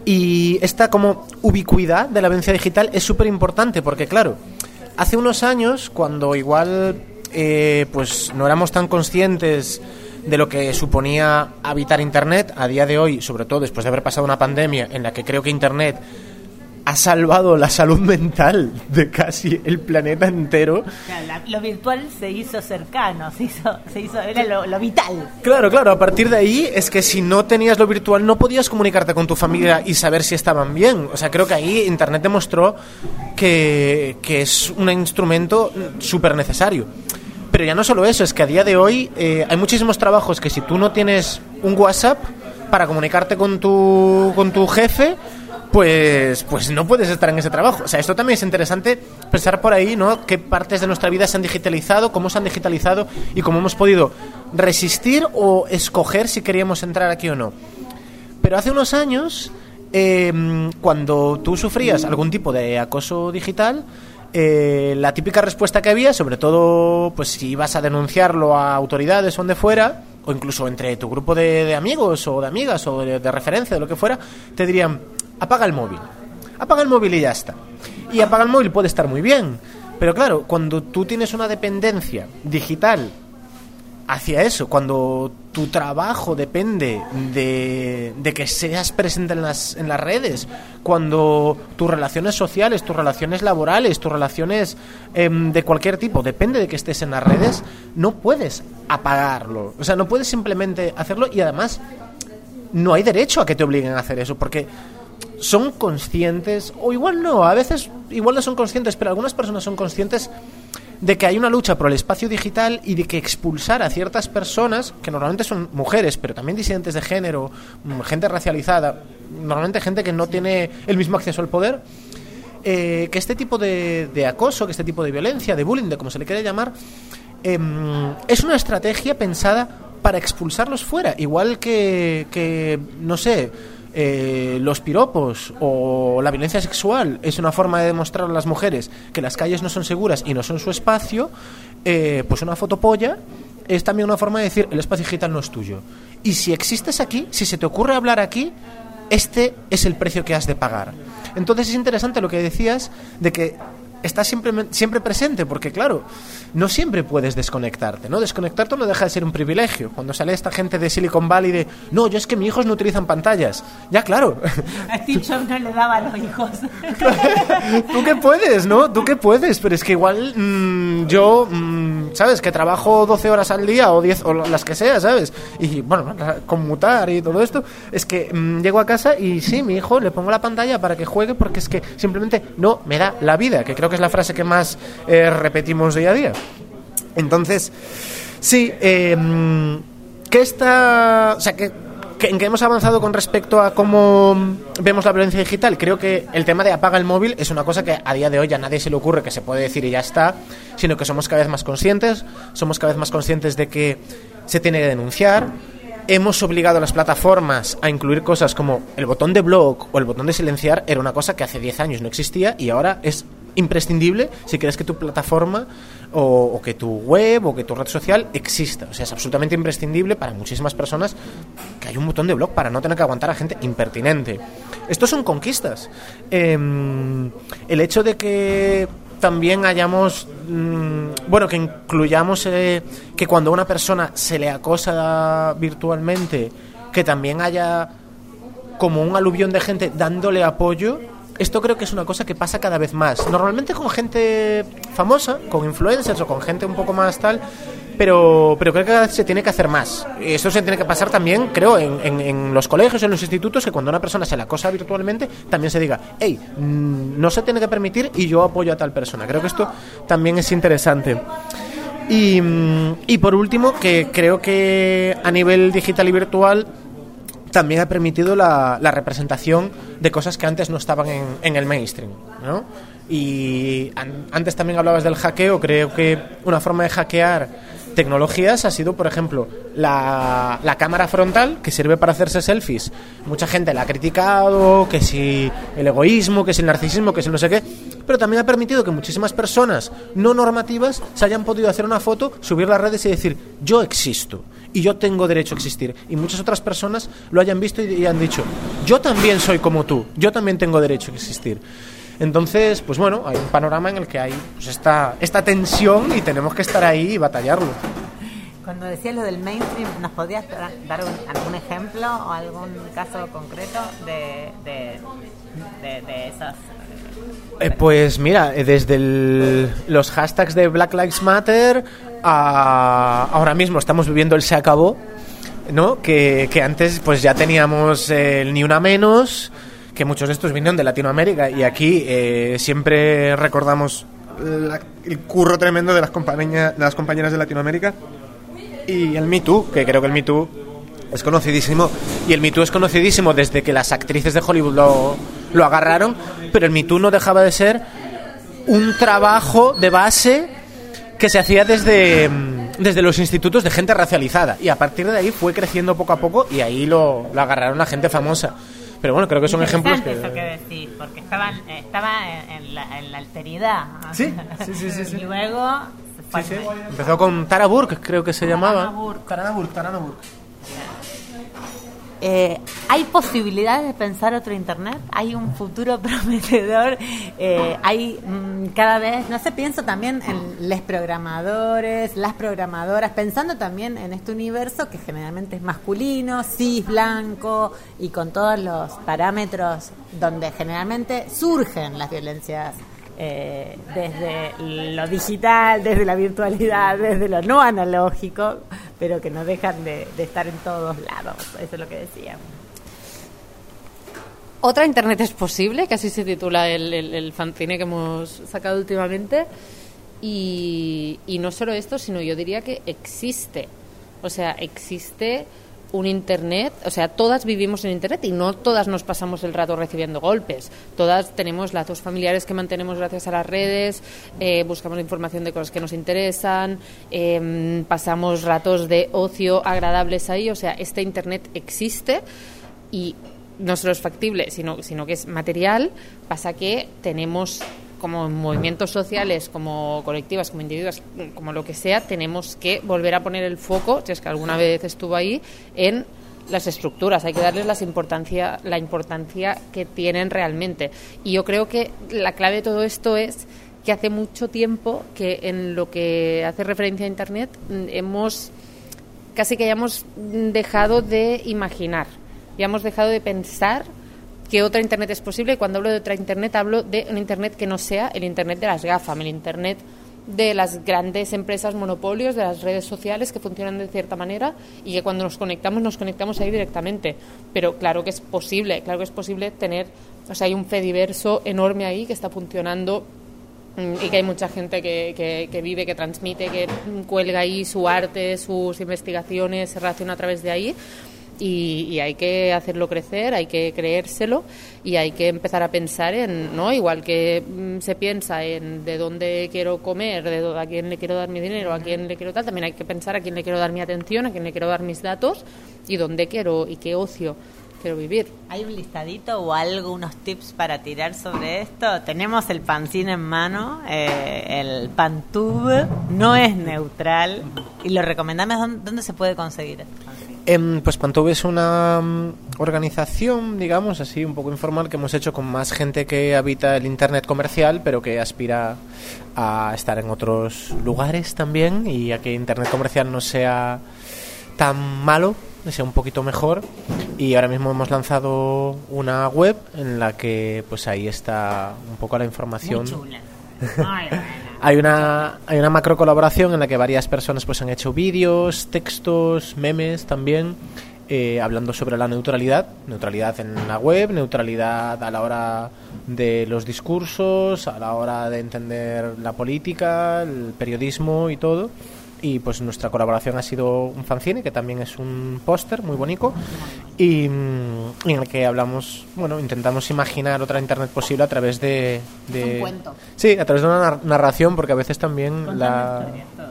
y esta como ubicuidad de la violencia digital es súper importante porque, claro, hace unos años, cuando igual eh, pues no éramos tan conscientes de lo que suponía habitar Internet, a día de hoy, sobre todo después de haber pasado una pandemia en la que creo que Internet ha salvado la salud mental de casi el planeta entero. lo virtual se hizo cercano, se hizo, se hizo era lo, vital. Claro, claro, a partir de ahí es que si no tenías lo virtual no podías comunicarte con tu familia y saber si estaban bien. O sea, creo que ahí Internet demostró que, que es un instrumento súper necesario. Pero ya no solo eso, es que a día de hoy eh, hay muchísimos trabajos que si tú no tienes un WhatsApp para comunicarte con tu, con tu jefe, pues, pues no puedes estar en ese trabajo. O sea, esto también es interesante pensar por ahí, ¿no? Qué partes de nuestra vida se han digitalizado, cómo se han digitalizado y cómo hemos podido resistir o escoger si queríamos entrar aquí o no. Pero hace unos años, em, cuando tú sufrías algún tipo de acoso digital, eh, la típica respuesta que había, sobre todo pues si ibas a denunciarlo a autoridades o donde fuera, o incluso entre tu grupo de, amigos o de amigas o de, de referencia, de lo que fuera, te dirían, apaga el móvil. Apaga el móvil y ya está. Y apaga el móvil puede estar muy bien. Pero claro, cuando tú tienes una dependencia digital hacia eso, cuando tu trabajo depende de, que seas presente en las, en las redes, cuando tus relaciones sociales, tus relaciones laborales, tus relaciones em, de cualquier tipo depende de que estés en las redes, no puedes apagarlo. O sea, no puedes simplemente hacerlo y además no hay derecho a que te obliguen a hacer eso, porque son conscientes, o igual no, a veces igual no son conscientes, pero algunas personas son conscientes de que hay una lucha por el espacio digital y de que expulsar a ciertas personas, que normalmente son mujeres, pero también disidentes de género, mm, gente racializada, normalmente gente que no tiene el mismo acceso al poder, eh, que este tipo de, de acoso, que este tipo de violencia, de bullying, de como se le quiere llamar, em, es una estrategia pensada para expulsarlos fuera, igual que, que no sé, eh, los piropos o la violencia sexual es una forma de demostrar a las mujeres que las calles no son seguras y no son su espacio, eh, pues una fotopolla es también una forma de decir el espacio digital no es tuyo. Y si existes aquí, si se te ocurre hablar aquí, este es el precio que has de pagar. Entonces es interesante lo que decías de que estás siempre, siempre presente, porque claro, no siempre puedes desconectarte, ¿no? Desconectarte no deja de ser un privilegio. Cuando sale esta gente de Silicon Valley de, no, yo es que mis hijos no utilizan pantallas. Ya, claro. A Steve *laughs* Jobs no le daba a los hijos. *laughs* Tú qué puedes, ¿no? Tú qué puedes, pero es que igual mm, yo, mm, ¿sabes? Que trabajo 12 horas al día o 10 o las que sea, ¿sabes? Y bueno, conmutar y todo esto, es que mm, llego a casa y sí, mi hijo le pongo la pantalla para que juegue porque es que simplemente no me da la vida, que creo que es la frase que más eh, repetimos día a día. Entonces, sí, ¿qué está...? O sea, que ¿En qué hemos avanzado con respecto a cómo vemos la violencia digital? Creo que el tema de apaga el móvil es una cosa que a día de hoy a nadie se le ocurre que se puede decir y ya está, sino que somos cada vez más conscientes, somos cada vez más conscientes de que se tiene que denunciar. Hemos obligado a las plataformas a incluir cosas como el botón de blog o el botón de silenciar, era una cosa que hace 10 años no existía y ahora es imprescindible si quieres que tu plataforma o, o, que tu web o que tu red social exista. O sea, es absolutamente imprescindible para muchísimas personas que hay un botón de blog para no tener que aguantar a gente impertinente. Estos son conquistas. Eh, el hecho de que también hayamos, mmm, bueno, que incluyamos eh, que cuando a una persona se le acosa virtualmente, que también haya como un aluvión de gente dándole apoyo esto creo que es una cosa que pasa cada vez más. Normalmente con gente famosa, con influencers o con gente un poco más tal, pero, pero creo que se tiene que hacer más. Eso se tiene que pasar también, creo, en, en, los colegios, en los institutos, que cuando una persona se la acosa virtualmente, también se diga, hey, no se tiene que permitir y yo apoyo a tal persona. Creo que esto también es interesante. Y, y por último, que creo que a nivel digital y virtual también ha permitido la, representación de cosas que antes no estaban en, el mainstream, ¿no? Y an, antes también hablabas del hackeo, creo que una forma de hackear tecnologías ha sido, por ejemplo, la, la, cámara frontal, que sirve para hacerse selfies. Mucha gente la ha criticado, que si el egoísmo, que si el narcisismo, que si no sé qué, pero también ha permitido que muchísimas personas no normativas se hayan podido hacer una foto, subir las redes y decir, yo existo y yo tengo derecho a existir. Y muchas otras personas lo hayan visto y, y han dicho, yo también soy como tú, yo también tengo derecho a existir. Entonces, pues bueno, hay un panorama en el que hay pues esta, esta tensión y tenemos que estar ahí y batallarlo. Cuando decías lo del mainstream, ¿nos podías dar un, algún ejemplo o algún caso concreto de, de, de, de esas eh, pues mira, desde el, los hashtags de Black Lives Matter a ahora mismo estamos viviendo el se acabó, ¿no? Que, antes pues ya teníamos el ni una menos, que muchos de estos vinieron de Latinoamérica y aquí eh, siempre recordamos la, el curro tremendo de las, compañeras, de las compañeras de Latinoamérica y el Me Too, que creo que el Me Too es conocidísimo y el Me Too es conocidísimo desde que las actrices de Hollywood lo agarraron, pero el Me Too no dejaba de ser un trabajo de base que se hacía desde, desde los institutos de gente racializada y a partir de ahí fue creciendo poco a poco y ahí lo, lo agarraron a gente famosa. Pero bueno, creo que son ejemplos que... eso que decís, porque estaban, estaba en, en, la, en la alteridad. Sí, *laughs* sí, sí, sí, sí. Y luego... Sí, sí. Empezó con Tara Burke, creo que se Tarana llamaba. Burke. Tarana Burke, Tarana Burke. Eh, ¿Hay posibilidades de pensar otro Internet? ¿Hay un futuro *laughs* prometedor? Eh, hay mm, cada vez, no sé, pienso también en los programadores, las programadoras, pensando también en este universo que generalmente es masculino, cis, blanco y con todos los parámetros donde generalmente surgen las violencias eh, desde lo digital, desde la virtualidad, desde lo no analógico, pero que no dejan de, estar en todos lados. Eso es lo que decía. Otra Internet es posible, que así se titula el, el, fanzine que hemos sacado últimamente. Y no solo esto, sino yo diría que existe. O sea, existe un Internet, o sea, todas vivimos en Internet y no todas nos pasamos el rato recibiendo golpes. Todas tenemos lazos familiares que mantenemos gracias a las redes, eh, buscamos información de cosas que nos interesan, em, pasamos ratos de ocio agradables ahí. O sea, este Internet existe y no solo es factible, sino, sino que es material. Pasa que tenemos como movimientos sociales, como colectivas, como individuos, como lo que sea, tenemos que volver a poner el foco, si es que alguna vez estuvo ahí, en las estructuras, hay que darles las importancia, la importancia que tienen realmente. Y yo creo que la clave de todo esto es que hace mucho tiempo que en lo que hace referencia a Internet mm, hemos casi que hayamos dejado de imaginar, ya hemos dejado de pensar que otra Internet es posible. Cuando hablo de otra Internet, hablo de un Internet que no sea el Internet de las GAFAM, el Internet de las grandes empresas monopolios, de las redes sociales que funcionan de cierta manera y que cuando nos conectamos, nos conectamos ahí directamente. Pero claro que es posible, claro que es posible tener, o sea, hay un fediverso enorme ahí que está funcionando mm, y que hay mucha gente que, que, que, vive, que transmite, que cuelga ahí su arte, sus investigaciones, se relaciona a través de ahí y, hay que hacerlo crecer, hay que creérselo y hay que empezar a pensar en, ¿no? Igual que mm, se piensa en de dónde quiero comer, de a quién le quiero dar mi dinero, a quién le quiero tal, también hay que pensar a quién le quiero dar mi atención, a quién le quiero dar mis datos y dónde quiero y qué ocio quiero vivir. ¿Hay un listadito o algo, unos tips para tirar sobre esto? Tenemos el pancín en mano, eh, el Pantube no es neutral y lo recomendamos. ¿Dónde, se puede conseguir? Eh, pues Pantube es una mm, organización, digamos, así un poco informal que hemos hecho con más gente que habita el Internet comercial, pero que aspira a estar en otros lugares también y a que Internet comercial no sea tan malo, sea un poquito mejor. Y ahora mismo hemos lanzado una web en la que pues ahí está un poco la información. Hay una hay una macro colaboración en la que varias personas pues han hecho vídeos, textos, memes también eh, hablando sobre la neutralidad, neutralidad en la web, neutralidad a la hora de los discursos, a la hora de entender la política, el periodismo y todo y pues nuestra colaboración ha sido un fanzine que también es un póster muy bonito y, mm, en el que hablamos bueno intentamos imaginar otra internet posible a través de, un cuento. Sí a través de una narración porque a veces también la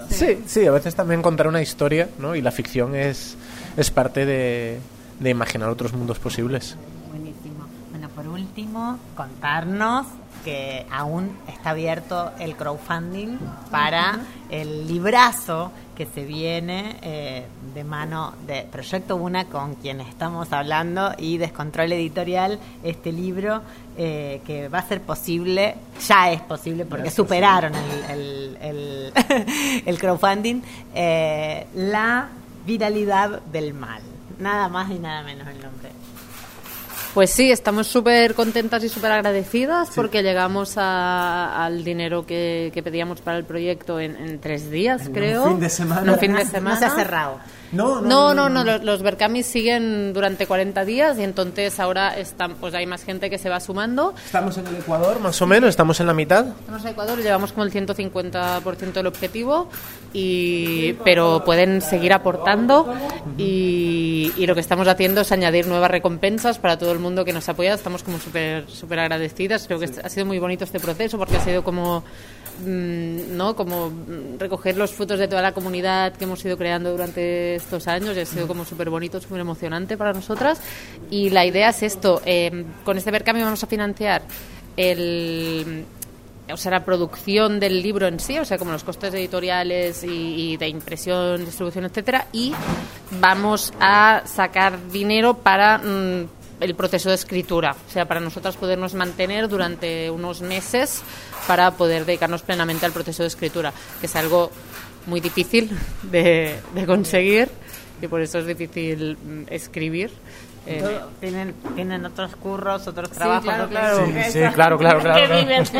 sí sí a veces también contar una historia no y la ficción es es parte de, de imaginar otros mundos posibles. Buenísimo. Bueno por último contarnos que aún está abierto el crowdfunding para el librazo que se viene eh, de mano de Proyecto Una con quien estamos hablando y Descontrol Editorial, este libro eh, que va a ser posible, ya es posible porque superaron el, el, *laughs* el, crowdfunding, eh, la viralidad del mal. Nada más y nada menos el nombre. Pues sí, estamos súper contentas y súper agradecidas porque llegamos al dinero que, pedíamos para el proyecto en, tres días, creo. Un fin de semana. fin de semana. No se ha cerrado. No, no, no, no, los, los Berkamis siguen durante 40 días y entonces ahora están, pues hay más gente que se va sumando. Estamos en el Ecuador, más o menos, estamos en la mitad. Estamos en Ecuador, llevamos como el 150% del objetivo, y, pero pueden seguir aportando y, y, lo que estamos haciendo es añadir nuevas recompensas para todo el mundo que nos apoya. Estamos como súper súper agradecidas. Creo que ha sido muy bonito este proceso porque ha sido como ¿no? Como recoger los frutos de toda la comunidad que hemos ido creando durante estos años y ha sido como súper bonito, súper emocionante para nosotras. Y la idea es esto, eh, con este Berkami vamos a financiar el o sea, la producción del libro en sí, o sea, como los costes editoriales y, y de impresión, distribución, etcétera, y vamos a sacar dinero para mm, el proceso de escritura, o sea, para nosotras podernos mantener durante unos meses para poder dedicarnos plenamente al proceso de escritura, que es algo muy difícil de, de conseguir y por eso es difícil mm, escribir. Eh, tienen, tienen otros curros, otros Sí, trabajos. claro, claro. Sí, sí, claro, claro, claro, *laughs*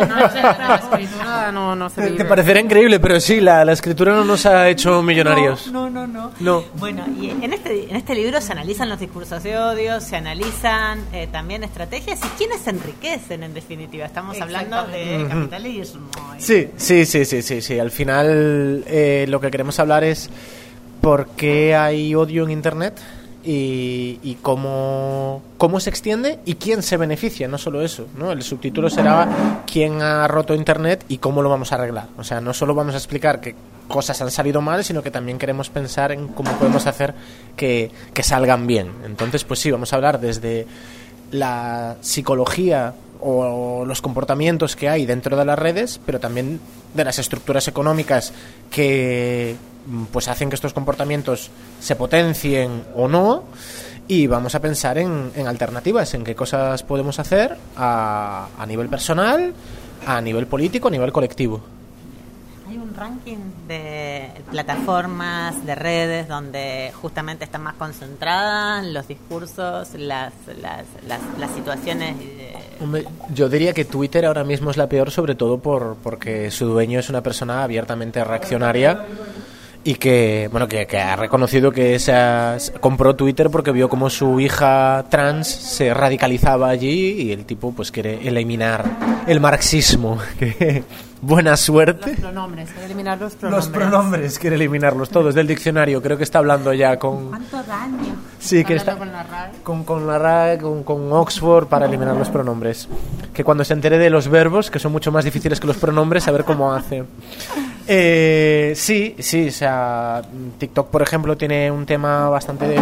no, no, no se Te, vive. te parecerá increíble, pero sí, la, la escritura no nos ha hecho millonarios. No, no, no. No. Bueno, y en este, en este libro se analizan los discursos de odio, se analizan eh, también estrategias y quiénes se enriquecen en definitiva. Estamos hablando de capitalismo. y- Sí, sí, sí, sí, sí, sí. Al final eh, lo que queremos hablar es por qué hay odio en Internet y, y cómo, cómo se extiende y quién se beneficia, no solo eso. ¿no? El subtítulo será quién ha roto Internet y cómo lo vamos a arreglar. O sea, no solo vamos a explicar que cosas han salido mal, sino que también queremos pensar en cómo podemos hacer que, que salgan bien. Entonces, pues sí, vamos a hablar desde la psicología o los comportamientos que hay dentro de las redes, pero también de las estructuras económicas que pues hacen que estos comportamientos se potencien o no y vamos a pensar en, en alternativas, en qué cosas podemos hacer a, a nivel personal, a nivel político, a nivel colectivo. Hay un ranking de plataformas, de redes, donde justamente están más concentradas los discursos, las, las, las, las situaciones. Yo diría que Twitter ahora mismo es la peor, sobre todo por porque su dueño es una persona abiertamente reaccionaria y que bueno que, que ha reconocido que se ha- compró Twitter porque vio como su hija trans se radicalizaba allí y el tipo pues quiere eliminar el marxismo. *laughs* Que buena suerte. pronombres, hay que eliminar los pronombres. Los pronombres quiere eliminarlos todos del diccionario. Creo que está hablando ya con ¿Cuánto daño? sí que está con la RAE. con, con la RAE, con, con Oxford para eliminar los pronombres. Que cuando se entere de los verbos, que son mucho más difíciles que los pronombres, a ver cómo hace. Eh, sí, sí, o sea, TikTok, por ejemplo, tiene un tema bastante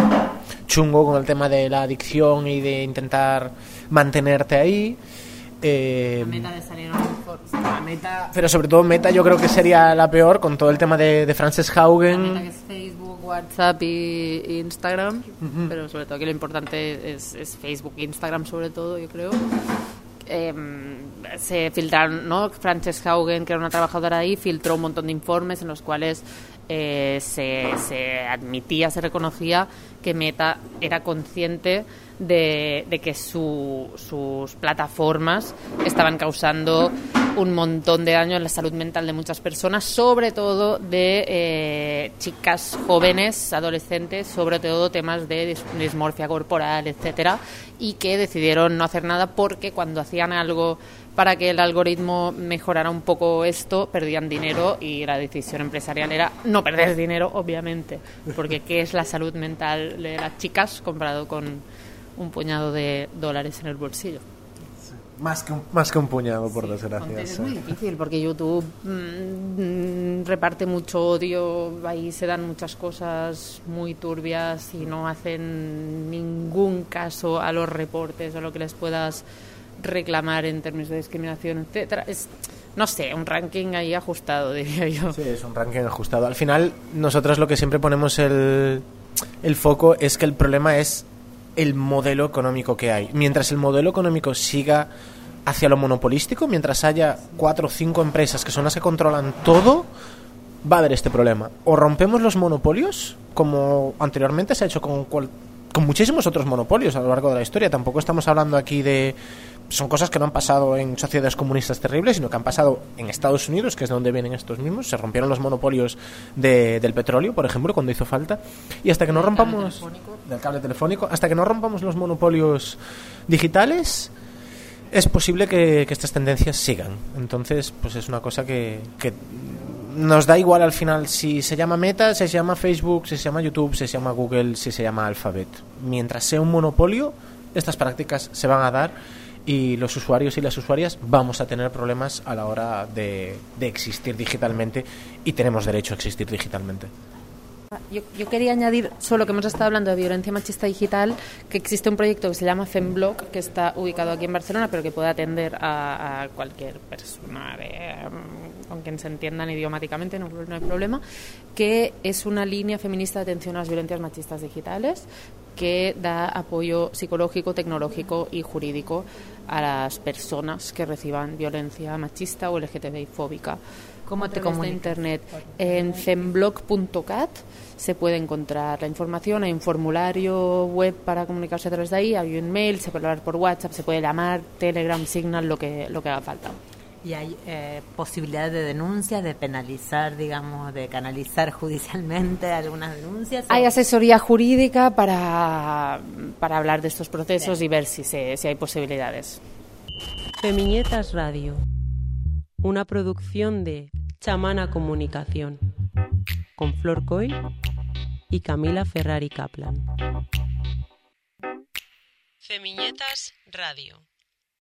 chungo con el tema de la adicción y de intentar mantenerte ahí. Eh, Meta de salir a. La meta, pero sobre todo Meta yo creo que sería la peor con todo el tema de, de Frances la meta que Haugen. es Facebook, WhatsApp y y Instagram. Pero sobre todo aquí lo importante es, es Facebook e Instagram sobre todo, yo creo. Em, se filtraron, ¿no? Frances Haugen, que era una trabajadora ahí, filtró un montón de informes en los cuales eh, se admitía, se reconocía que Meta era consciente de, que su- sus plataformas estaban causando un montón de daño en la salud mental de muchas personas, sobre todo de eh, chicas jóvenes, adolescentes, sobre todo temas de dis- dismorfia corporal, etcétera, y que decidieron no hacer nada porque cuando hacían algo para que el algoritmo mejorara un poco esto, perdían dinero y la decisión empresarial era no perder dinero, obviamente, porque ¿qué es la salud mental de las chicas comparado con un puñado de dólares en el bolsillo? Más que un, más que un puñado, por desgracia. Es muy difícil porque YouTube mm, mm, reparte mucho odio, ahí se dan muchas cosas muy turbias y no hacen ningún caso a los reportes o lo que les puedas reclamar en términos de discriminación, etcétera. Es, no sé, un ranking ahí ajustado, *laughs* diría yo. Sí, es un ranking ajustado. Al final, nosotros lo que siempre ponemos el, el foco es que el problema es el modelo económico que hay. Mientras el modelo económico siga hacia lo monopolístico, mientras haya cuatro o cinco empresas que son las que controlan todo, va a haber este problema. O rompemos los monopolios, como anteriormente se ha hecho con, cual- con muchísimos otros monopolios a lo largo de la historia. Tampoco estamos hablando aquí de... Son cosas que no han pasado en sociedades comunistas terribles, sino que han pasado en Estados Unidos, que es de donde vienen estos mismos. Se rompieron los monopolios de- del petróleo, por ejemplo, cuando hizo falta. Y hasta que no rompamos... Del cable telefónico. Hasta que no rompamos los monopolios digitales, es posible que, que estas tendencias sigan. Entonces, pues es una cosa que, que nos da igual al final si se llama Meta, si se llama Facebook, si se llama YouTube, si se llama Google, si se llama Alphabet. Mientras sea un monopolio, estas prácticas se van a dar y los usuarios y las usuarias vamos a tener problemas a la hora de, de existir digitalmente y tenemos derecho a existir digitalmente. Yo, yo, quería añadir, solo que hemos estado hablando de violencia machista digital, que existe un proyecto que se llama FemBlock, que está ubicado aquí en Barcelona, pero que puede atender a, cualquier persona um, con quien se entiendan idiomáticamente, no, no hay problema, que es una línea feminista de atención a las violencias machistas digitales que da apoyo psicológico, tecnológico y jurídico a las personas que reciban violencia machista o LGTBI fóbica. ¿Cómo te comunicas? internet en femblog.cat se puede encontrar la información, hay un formulario web para comunicarse a través de ahí, hay un mail, se puede hablar por WhatsApp, se puede llamar, Telegram, Signal, lo que, lo que haga falta. ¿Y hay eh, posibilidad de denuncias, de penalizar, digamos, de canalizar *laughs* judicialmente algunas denuncias? Hay asesoría jurídica para, para hablar de estos procesos Bien. y ver si, se, si hay posibilidades. Femiñetas Radio, una producción de Chamana Comunicación, con Flor Coy y Camila Ferrari Kaplan. Femiñetas Radio.